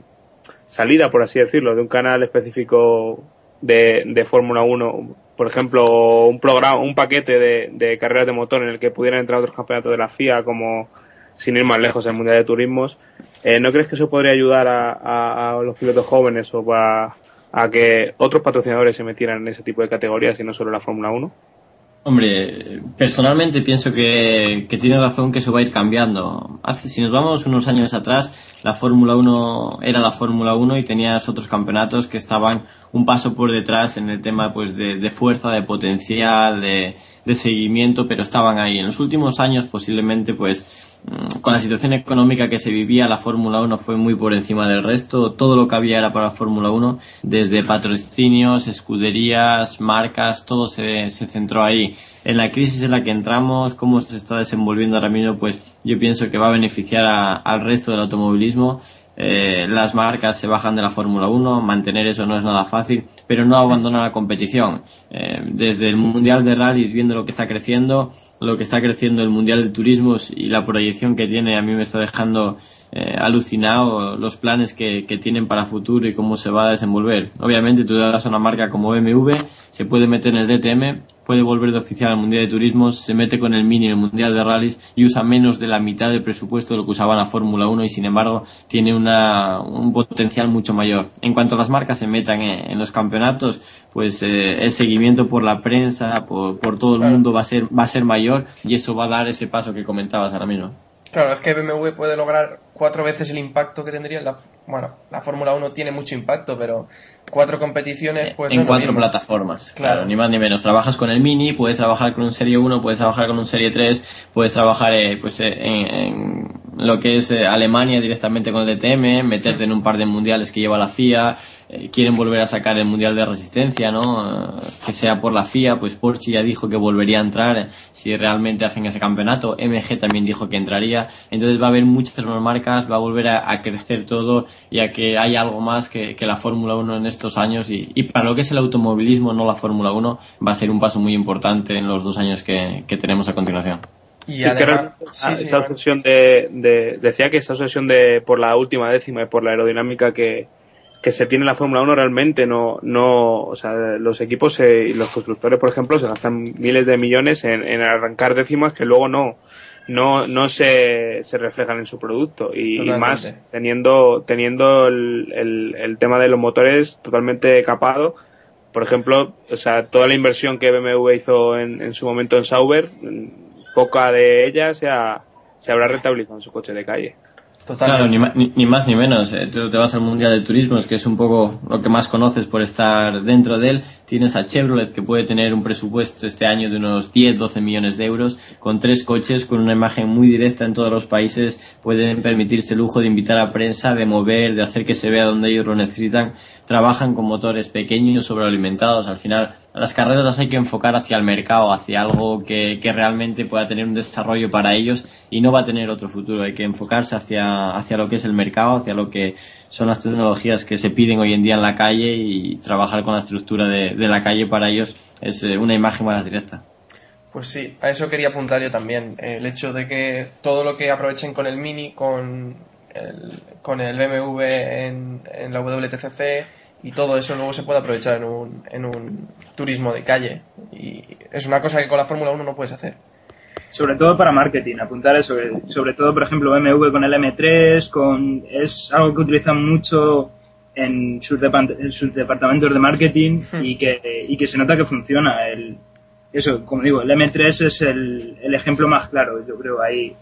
salida, por así decirlo, de un canal específico de, Fórmula 1, por ejemplo, un programa, un paquete de, de carreras de motor en el que pudieran entrar otros campeonatos de la FIA, como sin ir más lejos el Mundial de Turismos, eh, ¿no crees que eso podría ayudar a, los pilotos jóvenes o a, a que otros patrocinadores se metieran en ese tipo de categorías y no solo la Fórmula 1? Hombre, personalmente pienso que, que tiene razón que eso va a ir cambiando. Si nos vamos unos años atrás, la Fórmula 1 era la Fórmula 1 y tenías otros campeonatos que estaban un paso por detrás en el tema pues de, de fuerza, de potencial, de, de seguimiento, pero estaban ahí. En los últimos años posiblemente pues con la situación económica que se vivía, la Fórmula 1 fue muy por encima del resto. Todo lo que había era para la Fórmula 1, desde patrocinios, escuderías, marcas, todo se, se centró ahí. En la crisis en la que entramos, cómo se está desenvolviendo ahora mismo, pues yo pienso que va a beneficiar al resto del automovilismo. Eh, las marcas se bajan de la Fórmula 1, mantener eso no es nada fácil, pero no abandonar la competición. Eh, desde el Mundial de Rallys, viendo lo que está creciendo, lo que está creciendo el Mundial de Turismos y la proyección que tiene, a mí me está dejando eh, alucinado los planes que, que tienen para futuro y cómo se va a desenvolver. Obviamente, tú das a una marca como BMW, se puede meter en el DTM, puede volver de oficial al Mundial de Turismos, se mete con el Mini en el Mundial de Rallys y usa menos de la mitad del presupuesto de lo que usaba la Fórmula 1 y sin embargo tiene una, un potencial mucho mayor. En cuanto a las marcas se metan en, en los campeonatos, pues eh, el seguimiento por la prensa, por, por todo el Claro. mundo va a ser va a ser mayor y eso va a dar ese paso que comentabas ahora mismo. Claro, es que BMW puede lograr cuatro veces el impacto que tendría en la... Bueno, la Fórmula 1 tiene mucho impacto, pero cuatro competiciones, pues no en cuatro plataformas, Claro. claro. ni más ni menos. Trabajas con el Mini, puedes trabajar con un Serie 1, puedes trabajar con un Serie 3, puedes trabajar eh, pues, eh, en, en lo que es eh, Alemania directamente con el DTM, meterte en un par de mundiales que lleva la FIA, eh, quieren volver a sacar el Mundial de Resistencia, ¿no? Eh, que sea por la FIA, pues Porsche ya dijo que volvería a entrar eh, si realmente hacen ese campeonato, MG también dijo que entraría, entonces va a haber muchas más marcas, va a volver a, a crecer todo y a que hay algo más que, que la Fórmula 1 en estos años y, y para lo que es el automovilismo, no la Fórmula 1, va a ser un paso muy importante en los dos años que, que tenemos a continuación. Y que sí, ah, sí, esa bueno. obsesión de, de- decía que esa obsesión de por la última décima y por la aerodinámica que, que se tiene en la Fórmula 1 realmente no, no, o sea, los equipos eh, y los constructores, por ejemplo, se gastan miles de millones en, en arrancar décimas que luego no, no, no se, se reflejan en su producto y, más teniendo, teniendo el, el, el tema de los motores totalmente capado. Por ejemplo, o sea, toda la inversión que BMW hizo en, en su momento en Sauber, poca de ella se, ha- se habrá rentabilizado en su coche de calle. Claro, ni, ma- ni- ni más ni menos. Eh, Tú te vas al Mundial de Turismos, que es un poco lo que más conoces por estar dentro de él. Tienes a Chevrolet, que puede tener un presupuesto este año de unos 10, 12 millones de euros, con tres coches, con una imagen muy directa en todos los países. Pueden permitirse el lujo de invitar a prensa, de mover, de hacer que se vea donde ellos lo necesitan. Trabajan con motores pequeños, sobrealimentados. Al final, las carreras las hay que enfocar hacia el mercado, hacia algo que, que realmente pueda tener un desarrollo para ellos y no va a tener otro futuro. Hay que enfocarse hacia, hacia lo que es el mercado, hacia lo que son las tecnologías que se piden hoy en día en la calle y trabajar con la estructura de, la calle para ellos es eh, una imagen más directa. Pues sí, a eso quería apuntar yo también. El hecho de que todo lo que aprovechen con el Mini, con el, con el BMW en, en la WTCC y todo eso luego se puede aprovechar en un, en un turismo de calle. Y es una cosa que con la Fórmula 1 no puedes hacer. Sobre todo para marketing, apuntar eso, sobre todo, por ejemplo, BMW con el M3, con, es algo que utilizan mucho en sus, depa- en sus departamentos de marketing y, que, y que se nota que funciona. El, eso, como digo, el M3 es el, el ejemplo más claro, yo creo, ahí.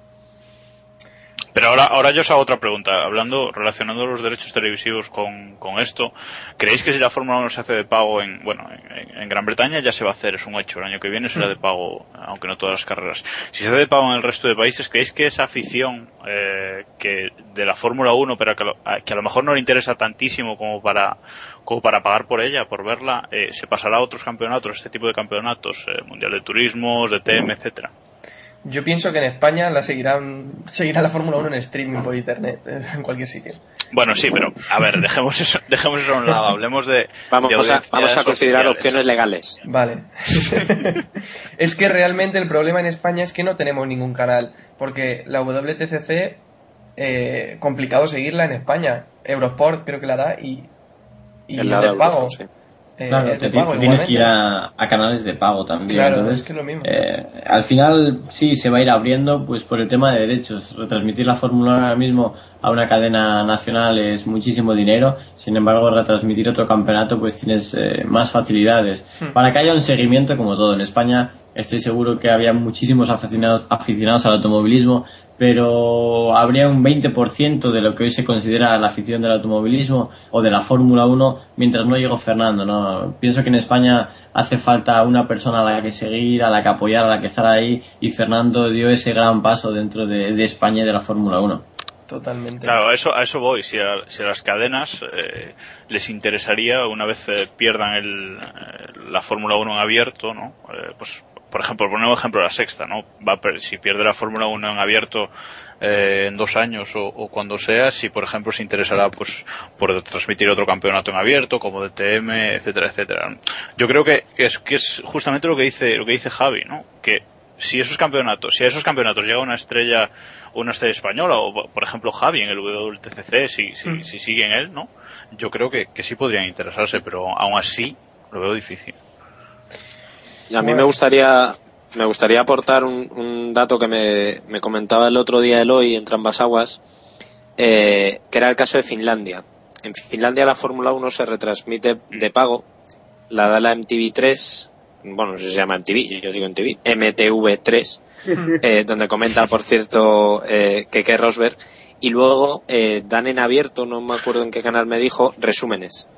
Pero ahora, ahora yo os hago otra pregunta. Hablando, relacionando los derechos televisivos con, con esto, ¿creéis que si la Fórmula 1 se hace de pago en, bueno, en, en Gran Bretaña ya se va a hacer, es un hecho, el año que viene será de pago, aunque no todas las carreras. Si se hace de pago en el resto de países, ¿creéis que esa afición, eh, que de la Fórmula 1, pero que a, lo, a- que a lo mejor no le interesa tantísimo como para, como para pagar por ella, por verla, eh, se pasará a otros campeonatos, este tipo de campeonatos, eh, Mundial de Turismos, de TM, etcétera? Yo pienso que en España la seguirán, seguirá la Fórmula 1 en streaming por internet, en cualquier sitio. Bueno, sí, pero a ver, dejemos eso, dejemos eso a un lado, hablemos de. Vamos, de a, vamos a considerar opciones legales. Vale. es que realmente el problema en España es que no tenemos ningún canal, porque la WTCC, eh, complicado seguirla en España. Eurosport creo que la da y, y El es lado de de pago. Eurosport, sí. Eh, Claro, te, pago tienes que ir a, a canales de pago también. Claro, entonces, es que lo mismo. eh, al final sí se va a ir abriendo pues por el tema de derechos. Retransmitir la Fórmula 1 ahora mismo a una cadena nacional es muchísimo dinero. Sin embargo, retransmitir otro campeonato pues tienes eh, más facilidades. Hmm. Para que haya un seguimiento como todo. En España estoy seguro que había muchísimos aficionados, aficionados al automovilismo, pero habría un 20% de lo que hoy se considera la afición del automovilismo o de la Fórmula 1 mientras no llegó Fernando. ¿no? Pienso que en España hace falta una persona a la que seguir, a la que apoyar, a la que estar ahí y Fernando dio ese gran paso dentro de, de España y de la Fórmula 1. Totalmente. Claro, a eso, a eso voy. Si a, si a las cadenas eh, les interesaría, una vez eh, pierdan el, eh, la Fórmula 1 en abierto, ¿no? Eh, pues, por ejemplo, poner un ejemplo la sexta, ¿no? Va si pierde la Fórmula 1 en abierto eh, en dos años o, o cuando sea, si por ejemplo se interesará pues por transmitir otro campeonato en abierto, como DTM, etcétera, etcétera. Yo creo que es, que es justamente lo que dice, lo que dice Javi, ¿no? Que si esos campeonatos, si a esos campeonatos llega una estrella, una estrella española, o por ejemplo Javi en el WTCC, si, si, Mm. si sigue en él, ¿no? Yo creo que, que sí podrían interesarse, pero aún así lo veo difícil. Y a mí Bueno. me gustaría me gustaría aportar un, un dato que me, me comentaba el otro día Eloy en Trambas Aguas, eh, que era el caso de Finlandia. En Finlandia la Fórmula 1 se retransmite de pago, la da la MTV3, bueno, no sé si se llama MTV, yo digo MTV, MTV3, eh, donde comenta, por cierto, eh, Keke Rosberg, y luego eh, dan en abierto, no me acuerdo en qué canal me dijo, resúmenes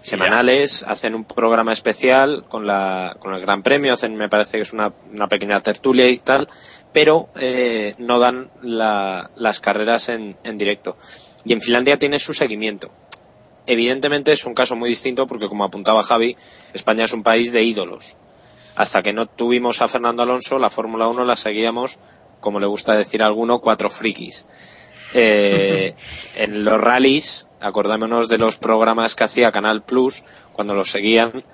semanales, hacen un programa especial con, la, con el Gran Premio, hacen, me parece que es una, una pequeña tertulia y tal, pero eh, no dan la- las carreras en, en directo. Y en Finlandia tiene su seguimiento. Evidentemente es un caso muy distinto porque, como apuntaba Javi, España es un país de ídolos. Hasta que no tuvimos a Fernando Alonso, la Fórmula 1 la seguíamos, como le gusta decir a alguno, cuatro frikis. Eh, en los rallies, acordámonos de los programas que hacía Canal Plus cuando los seguían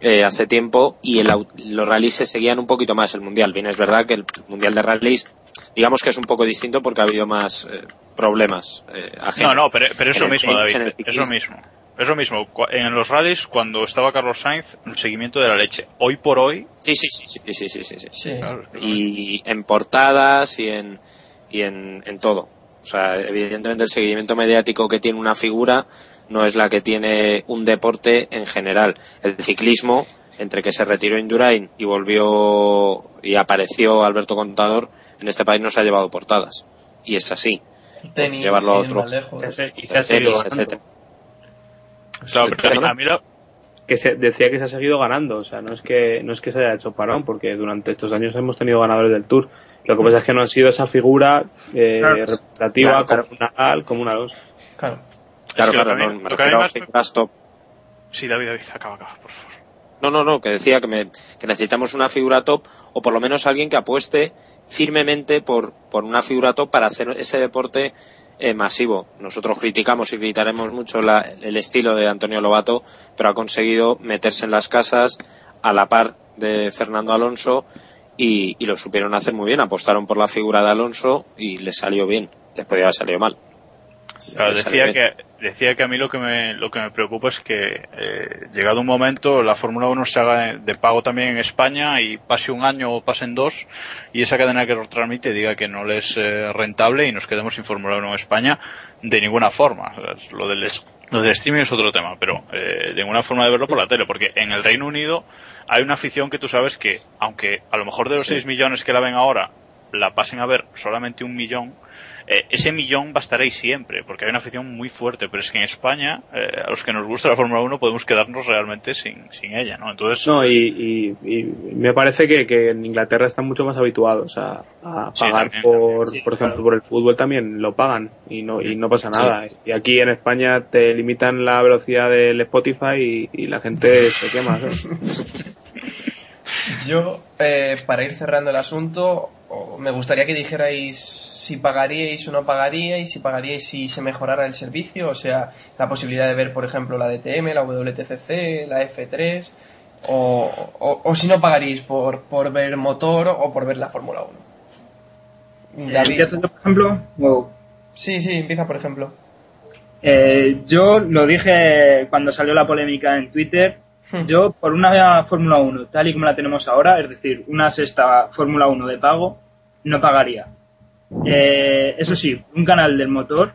eh, hace tiempo y el los rallies se seguían un poquito más el mundial. Bien, es verdad que el mundial de rallies, digamos que es un poco distinto porque ha habido más eh, problemas eh, ajenos. No, no, pero, pero es En lo el mismo, tenis, David. en el Es lo ciclismo. mismo. Es lo mismo. En los rallies, cuando estaba Carlos Sainz, el seguimiento de la leche. Hoy por hoy. Sí, sí, sí, sí, sí, sí, sí, sí. Sí. claro, es que- y en portadas y en y en, en todo. O sea, evidentemente el seguimiento mediático que tiene una figura no es la que tiene un deporte en general. El ciclismo, entre que se retiró Indurain y volvió y apareció Alberto Contador, en este país no se ha llevado portadas. Y es así. Tenis, llevarlo a otro. Y se ha seguido Tenis, ganando. etcétera. Claro, pero a mí lo- que se decía que se ha seguido ganando, o sea, no es que no es que se haya hecho parón, porque durante estos años hemos tenido ganadores del Tour. Lo que pasa es que no ha sido esa figura eh, Claro. representativa Claro, claro. como una Al, como una Alonso. Claro. Claro, no, me refiero a figuras top. Sí, David, David, acaba, acaba, por favor. No, no, no, que decía que, me- que necesitamos una figura top o por lo menos alguien que apueste firmemente por, por una figura top para hacer ese deporte eh, masivo. Nosotros criticamos y criticaremos mucho la- el estilo de Antonio Lobato, pero ha conseguido meterse en las casas a la par de Fernando Alonso y, y lo supieron hacer muy bien. Apostaron por la figura de Alonso y les salió bien. Les podía haber salido mal. Claro, decía que, decía que a mí lo que me, lo que me preocupa es que, eh, llegado un momento, la Fórmula 1 se haga de, pago también en España y pase un año o pasen dos y esa cadena que lo transmite diga que no le es eh, rentable y nos quedemos sin Fórmula 1 en España de ninguna forma. O sea, Lo del, lo del streaming es otro tema, pero eh, de ninguna forma de verlo por la tele, porque en el Reino Unido hay una afición que tú sabes que, aunque a lo mejor de los Sí. 6 millones que la ven ahora, la pasen a ver solamente un millón, eh, ese millón va a estar ahí siempre, porque hay una afición muy fuerte, pero es que en España, eh, a los que nos gusta la Fórmula 1, podemos quedarnos realmente sin, sin ella, ¿no? Entonces, No, y, y- y me parece que, que en Inglaterra están mucho más habituados a, a Sí, pagar también, por, Sí, por ejemplo, claro. por el fútbol también lo pagan y no, y no pasa Sí. nada. Y aquí en España te limitan la velocidad del Spotify y, y la gente se quema. ¿sabes? Yo, eh, para ir cerrando el asunto, o- me gustaría que dijerais si pagaríais o no pagaríais, si pagaríais si se mejorara el servicio, o sea, la posibilidad de ver, por ejemplo, la DTM, la WTCC, la F3, o, o- o si no pagaríais por, por ver motor o por ver la Fórmula 1. David. ¿Empiezo yo, por ejemplo? Sí, sí, empieza, por ejemplo. Eh, yo lo dije cuando salió la polémica en Twitter. Yo, por una Fórmula 1 tal y como la tenemos ahora, es decir, una sexta Fórmula 1 de pago, no pagaría. Eh, eso sí, un canal del motor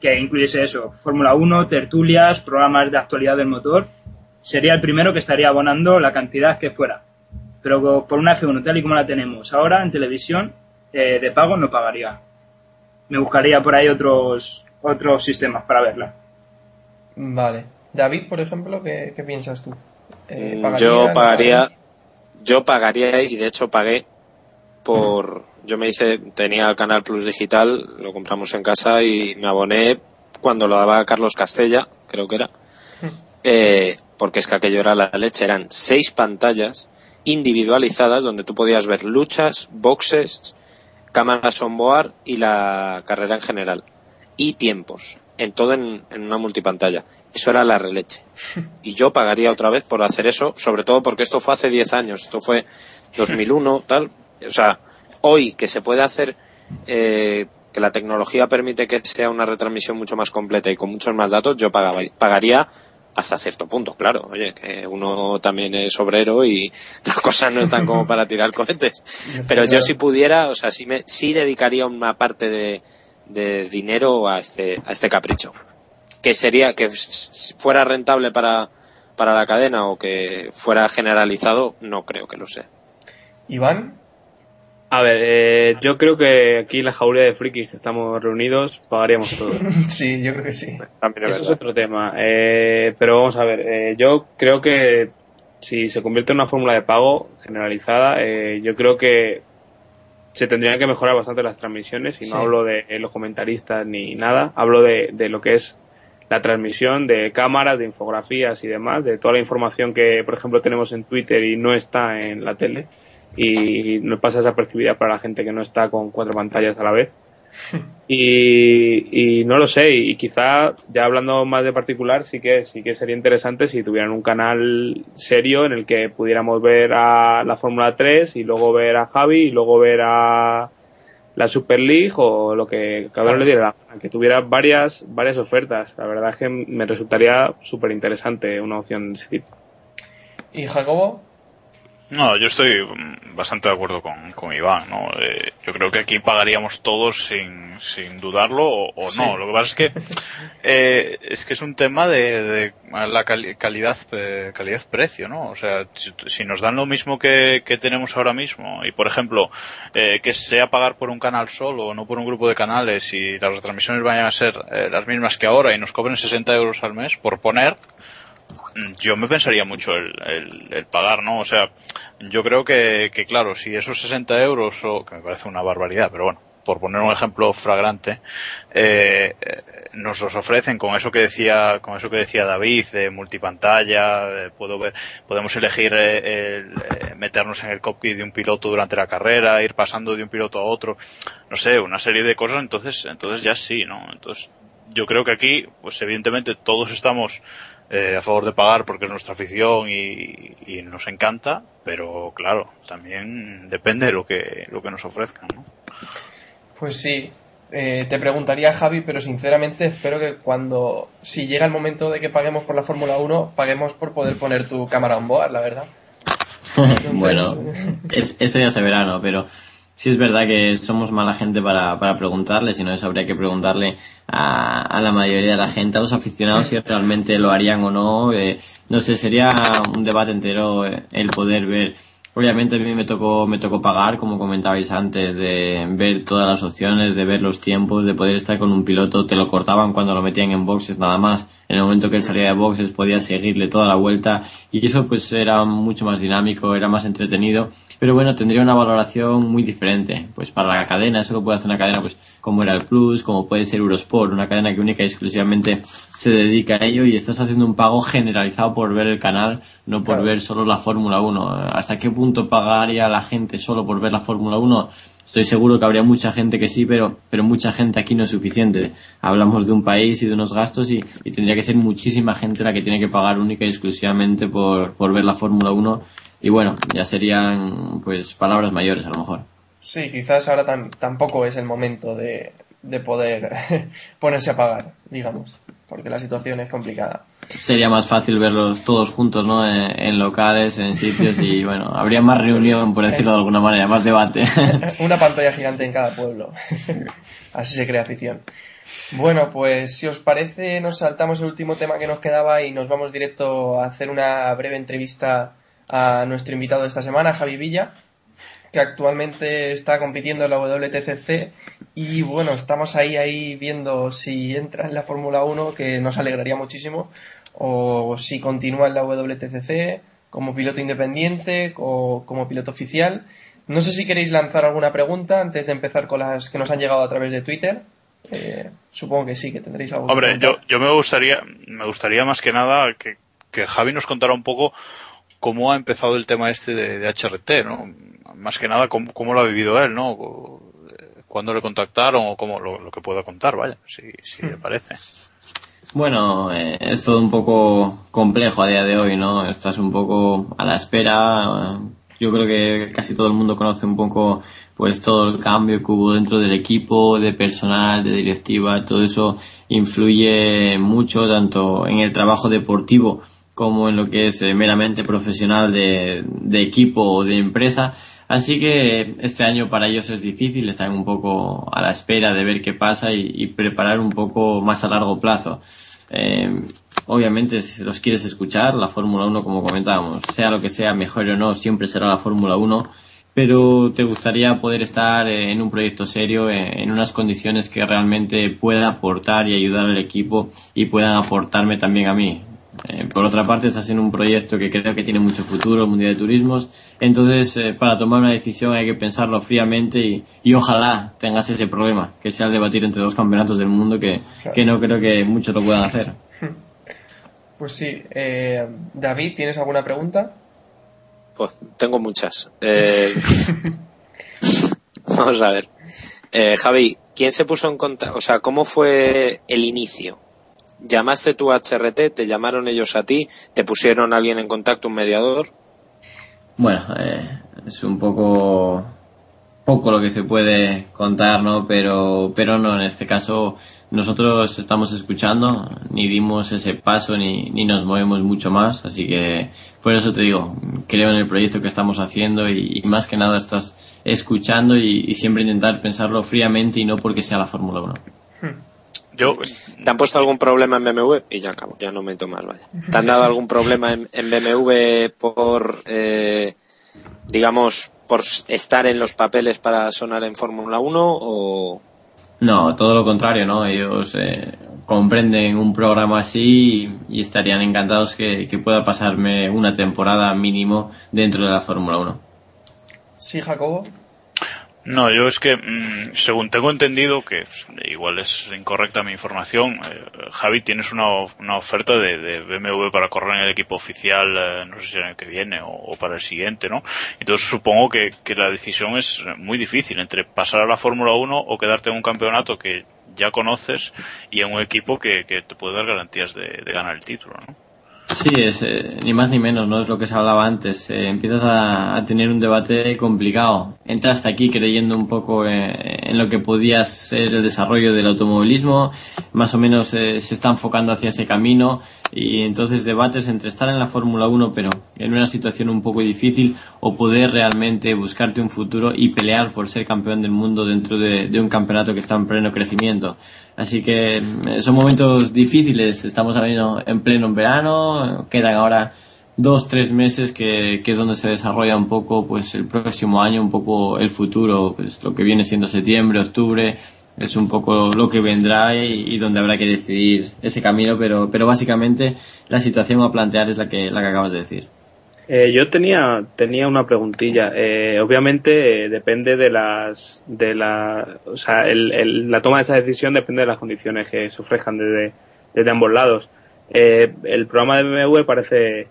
que incluyese eso, Fórmula 1, tertulias, programas de actualidad del motor, sería el primero que estaría abonando la cantidad que fuera. Pero por una F1 tal y como la tenemos ahora en televisión, eh, de pago no pagaría. Me buscaría por ahí otros, otros sistemas para verla. Vale. David, por ejemplo, ¿qué, qué piensas tú? Eh, Mm, ¿pagaría, yo pagaría, yo pagaría y de hecho pagué por, yo me hice, tenía el canal Plus Digital, lo compramos en casa y me aboné cuando lo daba Carlos Castella, creo que era, eh, porque es que aquello era la leche, eran seis pantallas individualizadas donde tú podías ver luchas, boxes, cámaras on board y la carrera en general. Y tiempos, en todo en, en una multipantalla. Eso era la releche. Y yo pagaría otra vez por hacer eso, sobre todo porque esto fue hace 10 años, esto fue 2001, tal. O sea, hoy que se puede hacer, eh, que la tecnología permite que sea una retransmisión mucho más completa y con muchos más datos, yo pagaba, pagaría hasta cierto punto, claro. Oye, que uno también es obrero y las cosas no están como para tirar cohetes. Pero yo si pudiera, o sea, sí, me, sí dedicaría una parte de, de dinero a este, a este capricho. Que sería, que fuera rentable para, para la cadena o que fuera generalizado, no creo que lo sea. Iván, A ver, eh, yo creo que aquí en la jauría de frikis que estamos reunidos pagaríamos todo. sí, yo creo que sí. También es Eso es otro tema. Eh, pero vamos a ver, eh, yo creo que si se convierte en una fórmula de pago generalizada, eh, yo creo que se tendrían que mejorar bastante las transmisiones y Sí. no hablo de eh, los comentaristas ni nada, hablo de, de lo que es la transmisión de cámaras, de infografías y demás, de toda la información que, por ejemplo, tenemos en Twitter y no está en la tele y no pasa desapercibida para la gente que no está con cuatro pantallas a la vez. Y, y no lo sé, y quizá ya hablando más de particular, sí que, sí que sería interesante si tuvieran un canal serio en el que pudiéramos ver a la Fórmula 3 y luego ver a Javi y luego ver a la Super League o lo que cada uno le diera que tuviera varias, varias ofertas. La verdad es que me resultaría súper interesante una opción de ese tipo. ¿Y Jacobo? No, yo estoy mm, bastante de acuerdo con, con Iván, ¿no? Eh, yo creo que aquí pagaríamos todos sin, sin dudarlo o, o Sí. no. Lo que pasa es que eh, es que es un tema de, de la cali- calidad eh, calidad precio, ¿no? O sea, si, si nos dan lo mismo que, que tenemos ahora mismo y por ejemplo eh, que sea pagar por un canal solo, no por un grupo de canales y las retransmisiones vayan a ser eh, las mismas que ahora y nos cobren 60 euros al mes por poner, yo me pensaría mucho el, el, el pagar, ¿no? O sea, yo creo que, que, claro, si esos 60 euros, o que me parece una barbaridad, pero bueno, por poner un ejemplo fragrante, eh, nos los ofrecen con eso que decía, con eso que decía David, de multipantalla, eh, puedo ver, podemos elegir eh, el, eh, meternos en el cockpit de un piloto durante la carrera, ir pasando de un piloto a otro, no sé, una serie de cosas, entonces, entonces ya sí, ¿no? Entonces, yo creo que aquí, pues evidentemente todos estamos eh, a favor de pagar porque es nuestra afición y, y nos encanta, pero claro, también depende de lo que, lo que nos ofrezcan, ¿no? Pues sí, eh, te preguntaría Javi, pero sinceramente espero que cuando, si llega el momento de que paguemos por la Fórmula 1, paguemos por poder poner tu cámara on board, la verdad. bueno, es- eso ya se verá, ¿no? Pero sí es verdad que somos mala gente para, para preguntarle, si no eso habría que preguntarle a, a la mayoría de la gente, a los aficionados si realmente lo harían o no. Eh, no sé, sería un debate entero eh, el poder ver. Obviamente a mí me tocó, me tocó pagar, como comentabais antes, de ver todas las opciones, de ver los tiempos, de poder estar con un piloto, te lo cortaban cuando lo metían en boxes nada más. En el momento que él salía de boxes podías seguirle toda la vuelta y eso pues era mucho más dinámico, era más entretenido. Pero bueno, tendría una valoración muy diferente. Pues para la cadena, eso lo puede hacer una cadena pues como era el Plus, como puede ser Eurosport, una cadena que única y exclusivamente se dedica a ello y estás haciendo un pago generalizado por ver el canal, no por Claro. ver solo la Fórmula 1. ¿Hasta qué punto pagaría la gente solo por ver la Fórmula 1? Estoy seguro que habría mucha gente que sí, pero, pero mucha gente aquí no es suficiente. Hablamos de un país y de unos gastos y, y tendría que ser muchísima gente la que tiene que pagar única y exclusivamente por, por ver la Fórmula 1. Y bueno, ya serían pues palabras mayores a lo mejor. Sí, quizás ahora tam- tampoco es el momento de, de poder ponerse a pagar, digamos, porque la situación es complicada. Sería más fácil verlos todos juntos, ¿no? En, en locales, en sitios y bueno, habría más reunión, por decirlo de alguna manera, más debate. Una pantalla gigante en cada pueblo. Así se crea afición. Bueno, pues si os parece, nos saltamos el último tema que nos quedaba y nos vamos directo a hacer una breve entrevista a nuestro invitado de esta semana, Javi Villa, que actualmente está compitiendo en la WTCC y bueno, estamos ahí ahí viendo si entra en la Fórmula 1, que nos alegraría muchísimo, o si continúa en la WTCC como piloto independiente o como piloto oficial. No sé si queréis lanzar alguna pregunta antes de empezar con las que nos han llegado a través de Twitter. Eh, supongo que sí, que tendréis algo. Hombre, yo, yo me gustaría, me gustaría más que nada que, que Javi nos contara un poco cómo ha empezado el tema este de, de HRT, ¿no? Más que nada cómo, cómo lo ha vivido él, ¿no? Cuándo le contactaron o cómo lo, lo que pueda contar, vaya, si, si le parece. Bueno, eh, es todo un poco complejo a día de hoy, ¿no? Estás un poco a la espera. Yo creo que casi todo el mundo conoce un poco, pues, todo el cambio que hubo dentro del equipo, de personal, de directiva. Todo eso influye mucho tanto en el trabajo deportivo como en lo que es eh, meramente profesional de, de equipo o de empresa. Así que este año para ellos es difícil, están un poco a la espera de ver qué pasa y, preparar un poco más a largo plazo. Eh, obviamente si los quieres escuchar, la Fórmula 1 como comentábamos, sea lo que sea, mejor o no, siempre será la Fórmula 1, pero te gustaría poder estar en un proyecto serio, en unas condiciones que realmente pueda aportar y ayudar al equipo y puedan aportarme también a mí. Eh, por otra parte, estás en un proyecto que creo que tiene mucho futuro, el Mundial de Turismos. Entonces, eh, para tomar una decisión hay que pensarlo fríamente y, y ojalá tengas ese problema, que sea el debatir entre dos campeonatos del mundo, que, que no creo que muchos lo puedan hacer. Pues sí, eh, David, ¿tienes alguna pregunta? Pues tengo muchas. Eh, vamos a ver. Eh, Javi, ¿quién se puso en contacto? O sea, ¿cómo fue el inicio? ¿Llamaste tú a HRT? ¿Te llamaron ellos a ti? ¿Te pusieron alguien en contacto, un mediador? Bueno, eh, es un poco poco lo que se puede contar, ¿no? Pero, pero no, en este caso nosotros estamos escuchando, ni dimos ese paso ni, ni nos movemos mucho más, así que por eso te digo, creo en el proyecto que estamos haciendo y, y más que nada estás escuchando y, y, siempre intentar pensarlo fríamente y no porque sea la Fórmula 1. Yo, ¿Te han puesto algún problema en BMW? Y ya acabo, ya no meto más, vaya. ¿Te han dado algún problema en, en BMW por, eh, digamos, por estar en los papeles para sonar en Fórmula 1 o...? No, todo lo contrario, ¿no? Ellos eh, comprenden un programa así y, y estarían encantados que, que, pueda pasarme una temporada mínimo dentro de la Fórmula 1. Sí, Jacobo. No, yo es que, mmm, según tengo entendido, que igual es incorrecta mi información, eh, Javi, tienes una, una oferta de, de, BMW para correr en el equipo oficial, eh, no sé si el que viene o, o, para el siguiente, ¿no? Entonces supongo que, que la decisión es muy difícil entre pasar a la Fórmula 1 o quedarte en un campeonato que ya conoces y en un equipo que, que te puede dar garantías de, de ganar el título, ¿no? Sí, es eh, ni más ni menos, no es lo que se hablaba antes. Eh, empiezas a, a, tener un debate complicado. Entras hasta aquí creyendo un poco eh, en lo que podía ser el desarrollo del automovilismo, más o menos se está enfocando hacia ese camino y entonces debates entre estar en la Fórmula 1 pero en una situación un poco difícil o poder realmente buscarte un futuro y pelear por ser campeón del mundo dentro de, de un campeonato que está en pleno crecimiento. Así que son momentos difíciles, estamos ahora mismo en pleno en verano, quedan ahora dos, tres meses que, que, es donde se desarrolla un poco pues el próximo año, un poco el futuro, pues lo que viene siendo septiembre, octubre, es un poco lo que vendrá y, y, donde habrá que decidir ese camino, pero, pero básicamente la situación a plantear es la que, la que acabas de decir. Eh, yo tenía tenía una preguntilla. Eh, obviamente eh, depende de las de la o sea el, el, la toma de esa decisión depende de las condiciones que se ofrezcan desde desde ambos lados. Eh, el programa de BMW parece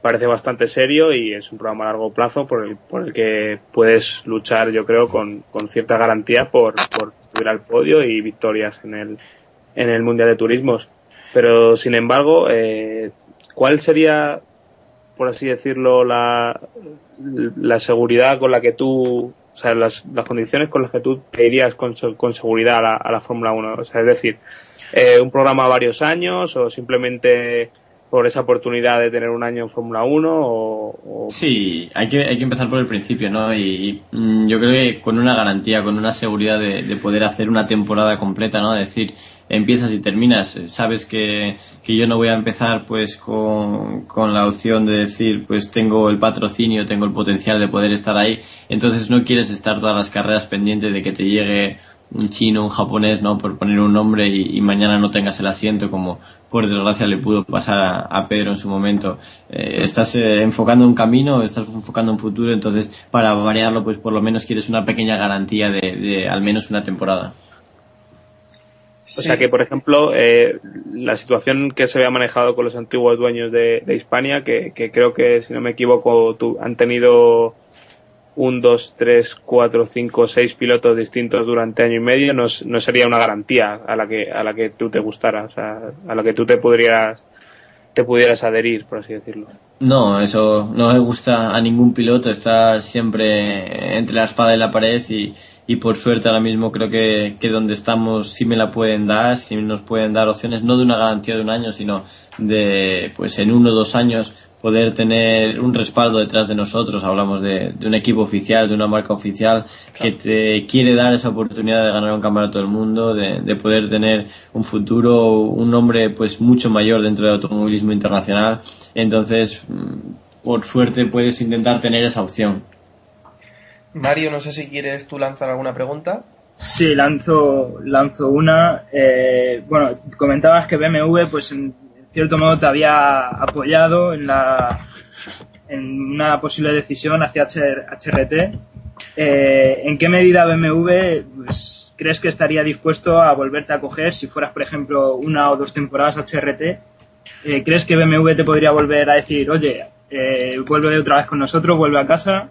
parece bastante serio y es un programa a largo plazo por el por el que puedes luchar yo creo con, con cierta garantía por por subir al podio y victorias en el en el mundial de turismos. Pero sin embargo, ¿cuál sería por así decirlo, la, la seguridad con la que tú, o sea, las, las condiciones con las que tú te irías con, con seguridad a la, a la Fórmula 1. O sea, es decir, eh, un programa varios años o simplemente por esa oportunidad de tener un año en Fórmula 1 o, o, Sí, hay que, hay que empezar por el principio, ¿no? Y, y mm, yo creo que con una garantía, con una seguridad de, de, poder hacer una temporada completa, ¿no? decir, empiezas y terminas. Sabes que, que yo no voy a empezar pues con, con la opción de decir, pues tengo el patrocinio, tengo el potencial de poder estar ahí. Entonces no quieres estar todas las carreras pendientes de que te llegue un chino, un japonés, ¿no? Por poner un nombre y, mañana no tengas el asiento, como por desgracia le pudo pasar a, Pedro en su momento. Eh, estás eh, enfocando un camino, estás enfocando un futuro, entonces para variarlo, pues por lo menos quieres una pequeña garantía de al menos una temporada. Sí. O sea que, por ejemplo, eh, la situación que se había manejado con los antiguos dueños de, de Hispania, que, que, creo que, si no me equivoco, tu, han tenido un, dos, tres, cuatro, cinco, seis pilotos distintos durante año y medio, no, no sería una garantía a la que a la que tú te gustara, o sea, a la que tú te pudieras te pudieras adherir, por así decirlo. No, eso no le gusta a ningún piloto estar siempre entre la espada y la pared y, y por suerte ahora mismo creo que, que donde estamos sí me la pueden dar, sí nos pueden dar opciones, no de una garantía de un año, sino de pues en uno o dos años poder tener un respaldo detrás de nosotros. Hablamos de, de, un equipo oficial, de una marca oficial que te quiere dar esa oportunidad de ganar un campeonato del mundo, de, de, poder tener un futuro, un nombre pues mucho mayor dentro del automovilismo internacional. Entonces, por suerte puedes intentar tener esa opción. Mario, no sé si quieres tú lanzar alguna pregunta. Sí, lanzo, lanzo una. Eh, bueno, comentabas que BMW, pues en cierto modo te había apoyado en la en una posible decisión hacia HRT. Eh, ¿En qué medida BMW pues, crees que estaría dispuesto a volverte a coger si fueras, por ejemplo, una o dos temporadas HRT? Eh, ¿Crees que BMW te podría volver a decir, oye, vuelve otra vez con nosotros, vuelve a casa?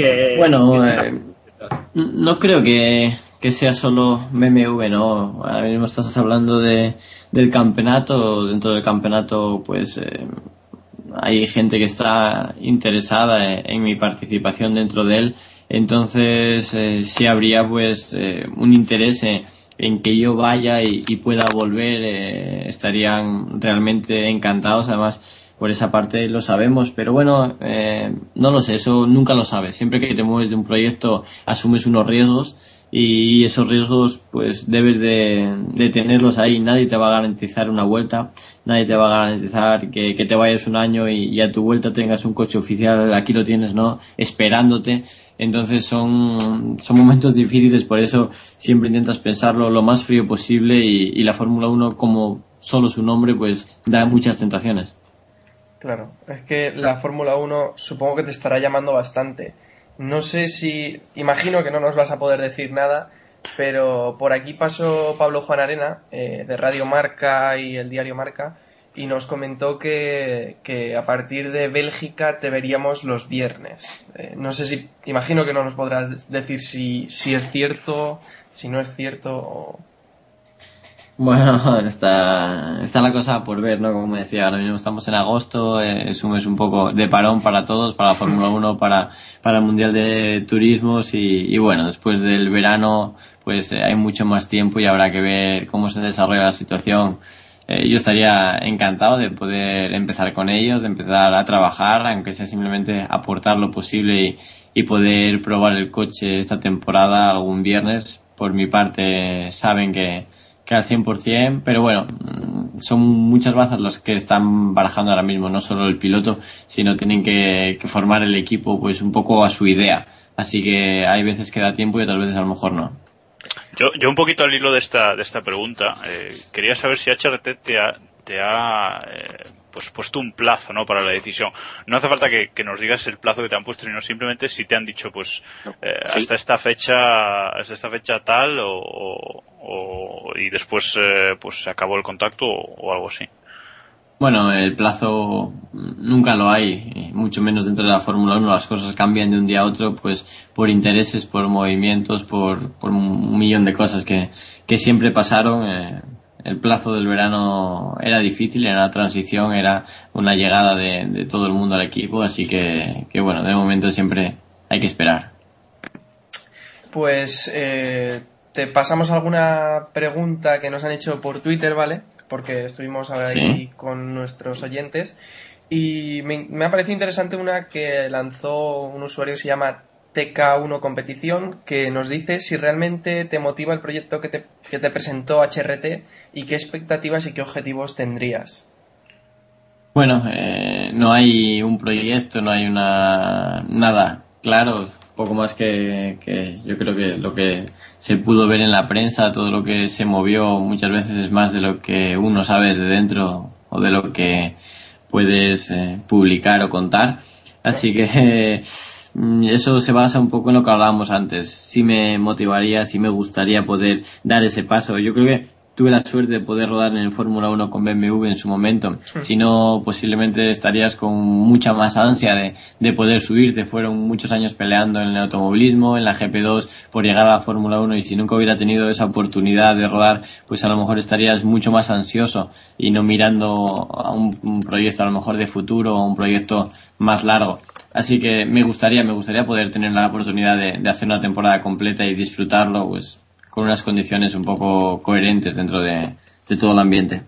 Que, bueno, que... no creo que, que sea solo BMW, ¿no? Ahora mismo estás hablando de, del campeonato, dentro del campeonato, pues, eh, hay gente que está interesada en, en mi participación dentro de él, entonces eh, sí habría pues eh, un interés en, en que yo vaya y, y pueda volver, eh, estarían realmente encantados, además por esa parte lo sabemos, pero bueno, eh, no lo sé, eso nunca lo sabes. Siempre que te mueves de un proyecto asumes unos riesgos y esos riesgos pues debes de, tenerlos ahí. Nadie te va a garantizar una vuelta, nadie te va a garantizar que, que te vayas un año y, y a tu vuelta tengas un coche oficial, aquí lo tienes, ¿no? Esperándote. Entonces son, son momentos difíciles, por eso siempre intentas pensarlo lo más frío posible y, y la Fórmula 1, como solo su nombre, pues da muchas tentaciones. Claro, es que la Fórmula 1 supongo que te estará llamando bastante. No sé si, imagino que no nos vas a poder decir nada, pero por aquí pasó Pablo Juan Arena eh, de Radio Marca y el diario Marca y nos comentó que, que a partir de Bélgica te veríamos los viernes. Eh, no sé si, imagino que no nos podrás decir si, si es cierto, si no es cierto. O... Bueno, está, está la cosa por ver, ¿no? Como decía, ahora mismo estamos en agosto, eh, es un mes un poco de parón para todos, para la Fórmula 1, para, para el Mundial de Turismos y, y bueno, después del verano pues eh, hay mucho más tiempo y habrá que ver cómo se desarrolla la situación. Eh, yo estaría encantado de poder empezar con ellos, de empezar a trabajar, aunque sea simplemente aportar lo posible y, y poder probar el coche esta temporada algún viernes. Por mi parte, saben que, que al 100%, pero bueno, son muchas bazas las que están barajando ahora mismo, no solo el piloto, sino tienen que, que formar el equipo pues un poco a su idea. Así que hay veces que da tiempo y otras veces a lo mejor no. Yo, yo un poquito al hilo de esta, de esta pregunta, eh, quería saber si HRT te ha, te ha eh, pues puesto un plazo ¿no? para la decisión. No hace falta que, que, nos digas el plazo que te han puesto, sino simplemente si te han dicho pues eh, sí. hasta esta fecha, hasta esta fecha tal o, o y después eh, pues se acabó el contacto o, o algo así. Bueno, el plazo nunca lo hay, mucho menos dentro de la Fórmula 1. Las cosas cambian de un día a otro, pues por intereses, por movimientos, por, por un millón de cosas que, que siempre pasaron. Eh, el plazo del verano era difícil, era una transición, era una llegada de, de todo el mundo al equipo, así que, que, bueno, de momento siempre hay que esperar. Pues eh, te pasamos alguna pregunta que nos han hecho por Twitter, ¿vale? Porque estuvimos ahí sí. con nuestros oyentes. Y me, me, ha parecido interesante una que lanzó un usuario que se llama TK1 Competición, que nos dice si realmente te motiva el proyecto que te, que te presentó HRT y qué expectativas y qué objetivos tendrías. Bueno, eh, no hay un proyecto, no hay una nada claro, poco más que, que yo creo que lo que se pudo ver en la prensa, todo lo que se movió muchas veces es más de lo que uno sabe desde dentro o de lo que puedes eh, publicar o contar. Así que eh, eso se basa un poco en lo que hablábamos antes. Sí me motivaría, sí me gustaría poder dar ese paso. Yo creo que tuve la suerte de poder rodar en el Fórmula 1 con BMW en su momento. Si no, posiblemente estarías con mucha más ansia de, de poder subirte. Fueron muchos años peleando en el automovilismo, en la GP2, por llegar a la Fórmula 1 y si nunca hubiera tenido esa oportunidad de rodar, pues a lo mejor estarías mucho más ansioso y no mirando a un, un proyecto a lo mejor de futuro o un proyecto más largo. Así que me gustaría, me gustaría poder tener la oportunidad de, de hacer una temporada completa y disfrutarlo, pues con unas condiciones un poco coherentes dentro de, de, todo el ambiente.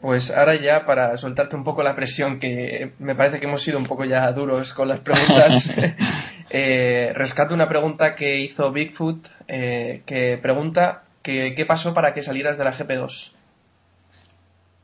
Pues ahora ya para soltarte un poco la presión, que me parece que hemos sido un poco ya duros con las preguntas, eh, rescato una pregunta que hizo Bigfoot, eh, que pregunta que, qué pasó para que salieras de la GP2.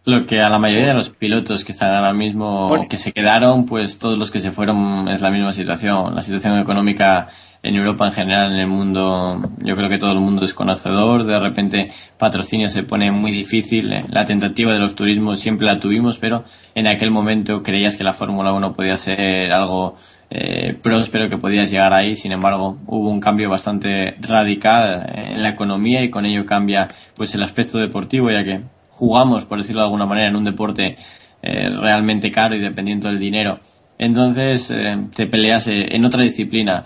Lo que a la mayoría de los pilotos que están ahora mismo, que se quedaron, pues todos los que se fueron es la misma situación. La situación económica en Europa en general, en el mundo, yo creo que todo el mundo es conocedor. De repente, patrocinio se pone muy difícil. La tentativa de los turismos siempre la tuvimos, pero en aquel momento creías que la Fórmula 1 podía ser algo eh, próspero, que podías llegar ahí. Sin embargo, hubo un cambio bastante radical en la economía y con ello cambia pues el aspecto deportivo, ya que jugamos, por decirlo de alguna manera, en un deporte eh, realmente caro y dependiendo del dinero. Entonces, eh, te peleas eh, en otra disciplina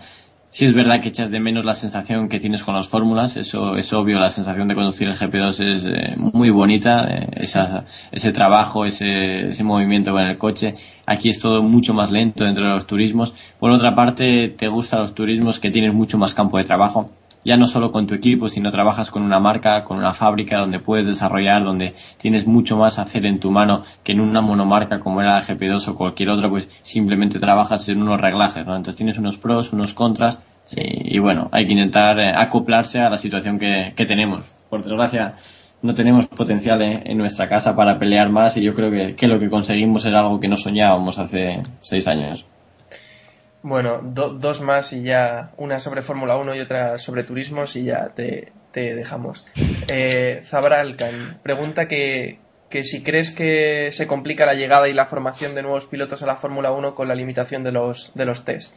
Sí es verdad que echas de menos la sensación que tienes con las fórmulas, eso es obvio, la sensación de conducir el GP2 es eh, muy bonita, esa, ese trabajo, ese, ese movimiento con el coche. Aquí es todo mucho más lento dentro de los turismos. Por otra parte, te gustan los turismos que tienes mucho más campo de trabajo ya no solo con tu equipo, sino trabajas con una marca, con una fábrica donde puedes desarrollar, donde tienes mucho más a hacer en tu mano que en una monomarca como era la GP2 o cualquier otra, pues simplemente trabajas en unos reglajes, ¿no? Entonces tienes unos pros, unos contras y, bueno, hay que intentar eh, acoplarse a la situación que, que tenemos. Por desgracia, no tenemos potencial en, nuestra casa para pelear más y yo creo que, que lo que conseguimos era algo que no soñábamos hace seis años. Bueno, dos más y ya, una sobre Fórmula 1 y otra sobre turismos y ya te, dejamos. Eh, pregunta que, que si crees que se complica la llegada y la formación de nuevos pilotos a la Fórmula 1 con la limitación de los, de los test.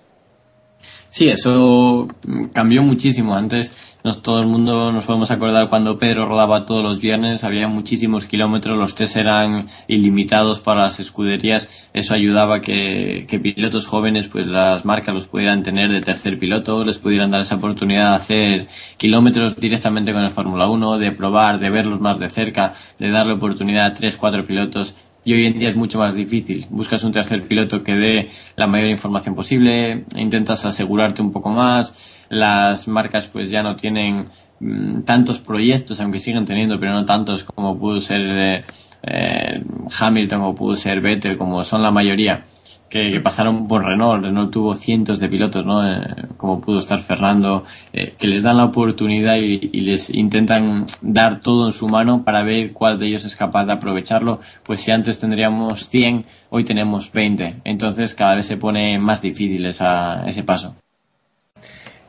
Sí, eso cambió muchísimo. Antes nos, todo el mundo nos podemos acordar cuando Pedro rodaba todos los viernes, había muchísimos kilómetros, los test eran ilimitados para las escuderías, eso ayudaba que, que pilotos jóvenes, pues las marcas los pudieran tener de tercer piloto, les pudieran dar esa oportunidad de hacer kilómetros directamente con el Fórmula 1, de probar, de verlos más de cerca, de darle oportunidad a tres, cuatro pilotos y hoy en día es mucho más difícil. Buscas un tercer piloto que dé la mayor información posible, intentas asegurarte un poco más, las marcas pues ya no tienen mm, tantos proyectos, aunque siguen teniendo, pero no tantos como pudo ser eh, eh, Hamilton o pudo ser Vettel, como son la mayoría que, pasaron por Renault. Renault tuvo cientos de pilotos, ¿no? Eh, como pudo estar Fernando, eh, que les dan la oportunidad y, les intentan dar todo en su mano para ver cuál de ellos es capaz de aprovecharlo. Pues si antes tendríamos 100, hoy tenemos 20. Entonces cada vez se pone más difícil esa, ese paso.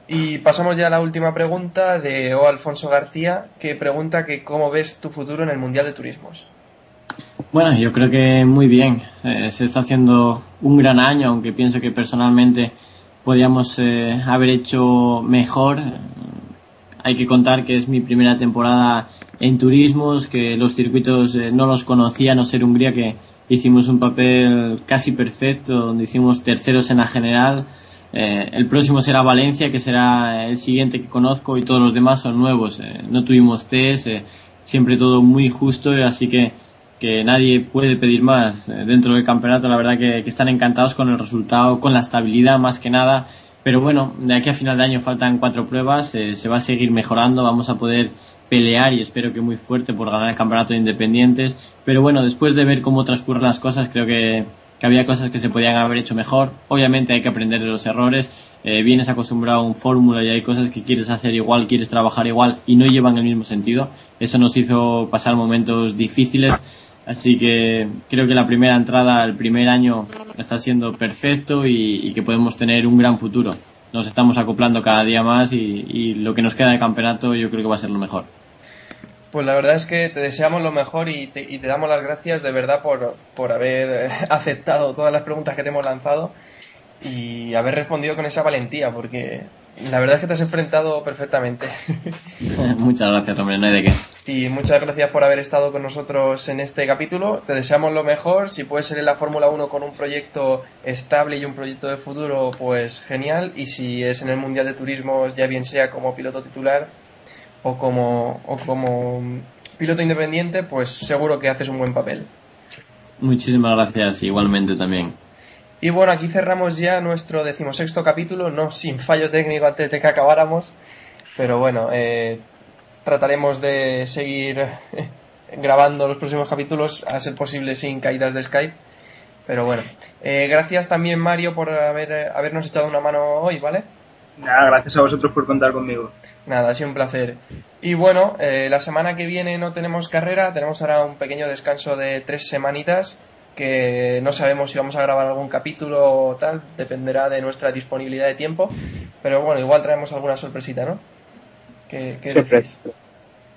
Y pasamos ya a la última pregunta de O. Alfonso García, que pregunta que cómo ves tu futuro en el Mundial de Turismos. Bueno, yo creo que muy bien. Eh, se está haciendo un gran año, aunque pienso que personalmente podíamos eh, haber hecho mejor. Hay que contar que es mi primera temporada en turismos, que los circuitos eh, no los conocía, no ser Hungría, que hicimos un papel casi perfecto, donde hicimos terceros en la general. Eh, el próximo será Valencia, que será el siguiente que conozco, y todos los demás son nuevos. Eh, no tuvimos test, siempre todo muy justo, así que que nadie puede pedir más eh, dentro del campeonato. La verdad que, están encantados con el resultado, con la estabilidad más que nada. Pero bueno, de aquí a final de año faltan cuatro pruebas, eh, se va a seguir mejorando, vamos a poder pelear y espero que muy fuerte por ganar el campeonato de independientes. Pero bueno, después de ver cómo transcurren las cosas, creo que, que había cosas que se podían haber hecho mejor. Obviamente hay que aprender de los errores. Eh, vienes acostumbrado a un fórmula y hay cosas que quieres hacer igual, quieres trabajar igual y no llevan el mismo sentido. Eso nos hizo pasar momentos difíciles Así que creo que la primera entrada, el primer año está siendo perfecto y, que podemos tener un gran futuro. Nos estamos acoplando cada día más y, lo que nos queda de campeonato yo creo que va a ser lo mejor. Pues la verdad es que te deseamos lo mejor y te, y te damos las gracias de verdad por, por haber aceptado todas las preguntas que te hemos lanzado y haber respondido con esa valentía, porque la verdad es que te has enfrentado perfectamente. muchas gracias, hombre, no hay de qué. Y muchas gracias por haber estado con nosotros en este capítulo. Te deseamos lo mejor. Si puedes ser en la Fórmula 1 con un proyecto estable y un proyecto de futuro, pues genial. Y si es en el Mundial de Turismo, ya bien sea como piloto titular o como, o como piloto independiente, pues seguro que haces un buen papel. Muchísimas gracias, igualmente también. Y bueno, aquí cerramos ya nuestro decimosexto capítulo, no sin fallo técnico antes de que acabáramos, pero bueno, eh, trataremos de seguir grabando los próximos capítulos, a ser posible sin caídas de Skype. Pero bueno, eh, gracias también Mario por haber, habernos echado una mano hoy, ¿vale? Nada, gracias a vosotros por contar conmigo. Nada, ha sido un placer. Y bueno, eh, la semana que viene no tenemos carrera, tenemos ahora un pequeño descanso de tres semanitas que no sabemos si vamos a grabar algún capítulo o tal, dependerá de nuestra disponibilidad de tiempo, pero bueno, igual traemos alguna sorpresita, ¿no? ¿Qué, qué decís?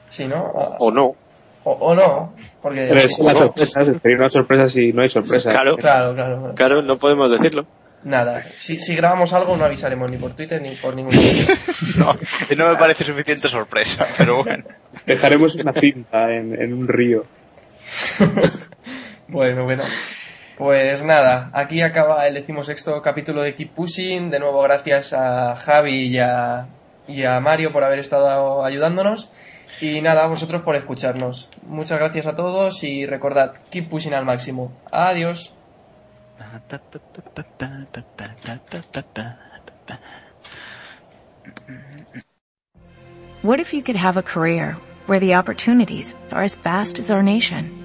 Sí, ¿no? O, o no. O, o, no, porque... Pero es una sorpresa, es una sorpresa si no hay sorpresa. Claro, claro, claro, claro. claro no podemos decirlo. Nada, si, si grabamos algo no avisaremos ni por Twitter ni por ningún sitio. no, no me parece suficiente sorpresa, pero bueno. Dejaremos una cinta en, en un río. Bueno, bueno. Pues nada, aquí acaba el decimosexto capítulo de Keep Pushing. De nuevo, gracias a Javi y a, y a Mario por haber estado ayudándonos. Y nada, a vosotros por escucharnos. Muchas gracias a todos y recordad, keep pushing al máximo. Adiós. What if you could have a career where the opportunities are as vast as our nation,